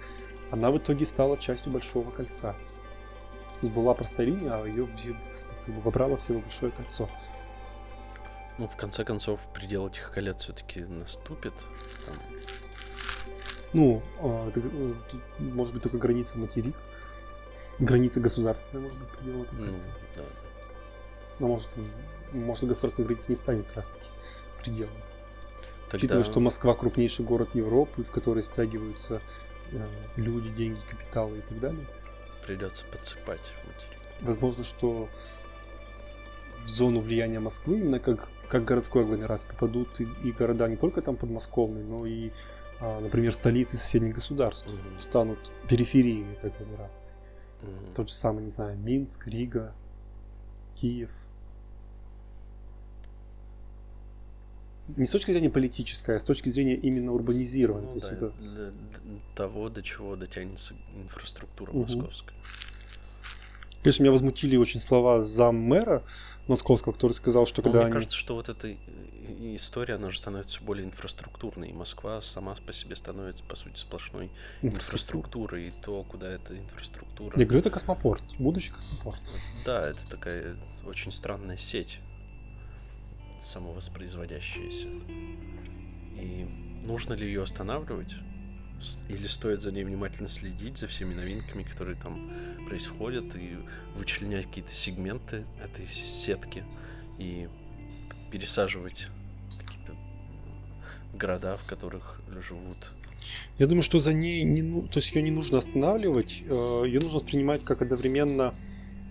она в итоге стала частью большого кольца. И была простая линия, а ее вобрало в себя большое кольцо. Ну, в конце концов, предел этих колец все-таки наступит. Там... Ну, а, это, э, может быть, только граница материк. Граница государства, может быть, предел этих ну, кольца. Да. Но может, может государственная граница не станет как раз таки пределом. Тогда... Учитывая, что Москва крупнейший город Европы, в который стягиваются люди, деньги, капиталы и так далее. Придется подсыпать. Возможно, что в зону влияния Москвы, именно как, как городской агломерации, попадут и, и города не только там подмосковные, но и, а, например, столицы соседних государств угу. станут периферией этой агломерации. Угу. Тот же самый, не знаю, Минск, Рига, Киев. Не с точки зрения политической, а с точки зрения именно урбанизирования. Ну, То да, это... для, того, до чего дотянется инфраструктура угу. московская. Конечно, меня возмутили очень слова зам мэра московского, который сказал, что Но когда мне они... кажется, что вот эта история, она же становится более инфраструктурной, и Москва сама по себе становится, по сути, сплошной инфраструктурой, и то, куда эта инфраструктура... Я говорю, это космопорт, будущий космопорт. Да, это такая очень странная сеть, самовоспроизводящаяся. И нужно ли ее останавливать? Или стоит за ней внимательно следить, за всеми новинками, которые там происходят, и вычленять какие-то сегменты этой сетки и пересаживать какие-то города, в которых живут. Я думаю, что за ней не, ну- то есть ее не нужно останавливать, э, ее нужно воспринимать как одновременно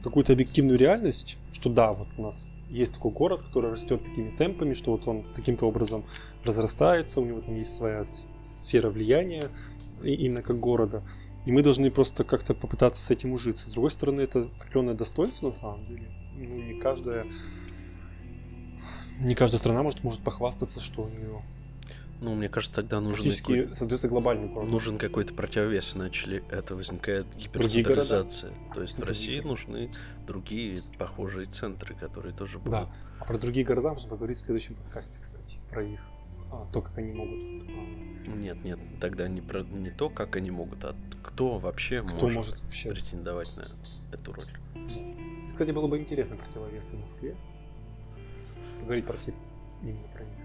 какую-то объективную реальность, что да, вот у нас есть такой город, который растет такими темпами, что вот он таким-то образом разрастается, у него там есть своя сфера влияния именно как города. И мы должны просто как-то попытаться с этим ужиться. С другой стороны, это определенное достоинство на самом деле. Ну, не каждая не каждая страна может, может похвастаться, что у нее Ну, мне кажется, тогда нужен, создается глобальный город. нужен какой-то противовес, иначе это возникает гиперцентрализация. То есть в Другие России города. нужны другие похожие центры, которые тоже будут. Да. А про другие города можно поговорить в следующем подкасте, кстати, про их, а, то, как они могут, а, Нет, нет, тогда не, про, не то, как они могут, а кто вообще кто может, может вообще. претендовать на эту роль. Кстати, было бы интересно противовесы в Москве. Поговорить про именно про них.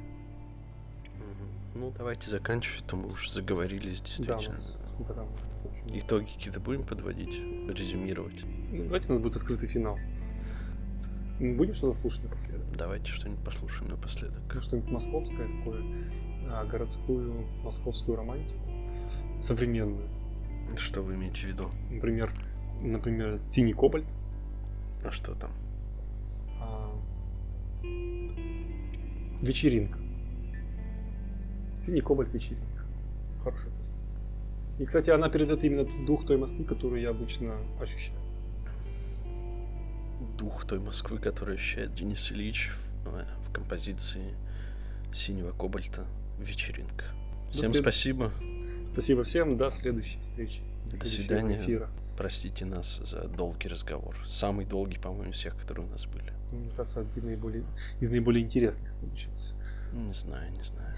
Ну, давайте заканчивать, то мы уже заговорились Да, действительно. там? очень- Итоги какие-то будем подводить, резюмировать. Ну, давайте у нас будет открытый финал. Мы будем что-то слушать напоследок? Давайте что-нибудь послушаем напоследок. Ну, что-нибудь московское такое, а, городскую московскую романтику, современную. Что вы имеете в виду? Например, например, синий кобальт. А что там? А, Вечеринка. Синий кобальт вечеринка. Хорошая песня. И, кстати, она передает именно дух той Москвы, которую я обычно ощущаю. Дух той Москвы, который ощущает Денис Ильич в, э, в композиции синего кобальта вечеринка. Всем след- спасибо. Спасибо всем. До следующей встречи. До свидания. эфира. Простите нас за долгий разговор. Самый долгий, по-моему, из всех, которые у нас были. Мне кажется, один наиболее, из наиболее интересных получился. Не знаю, не знаю.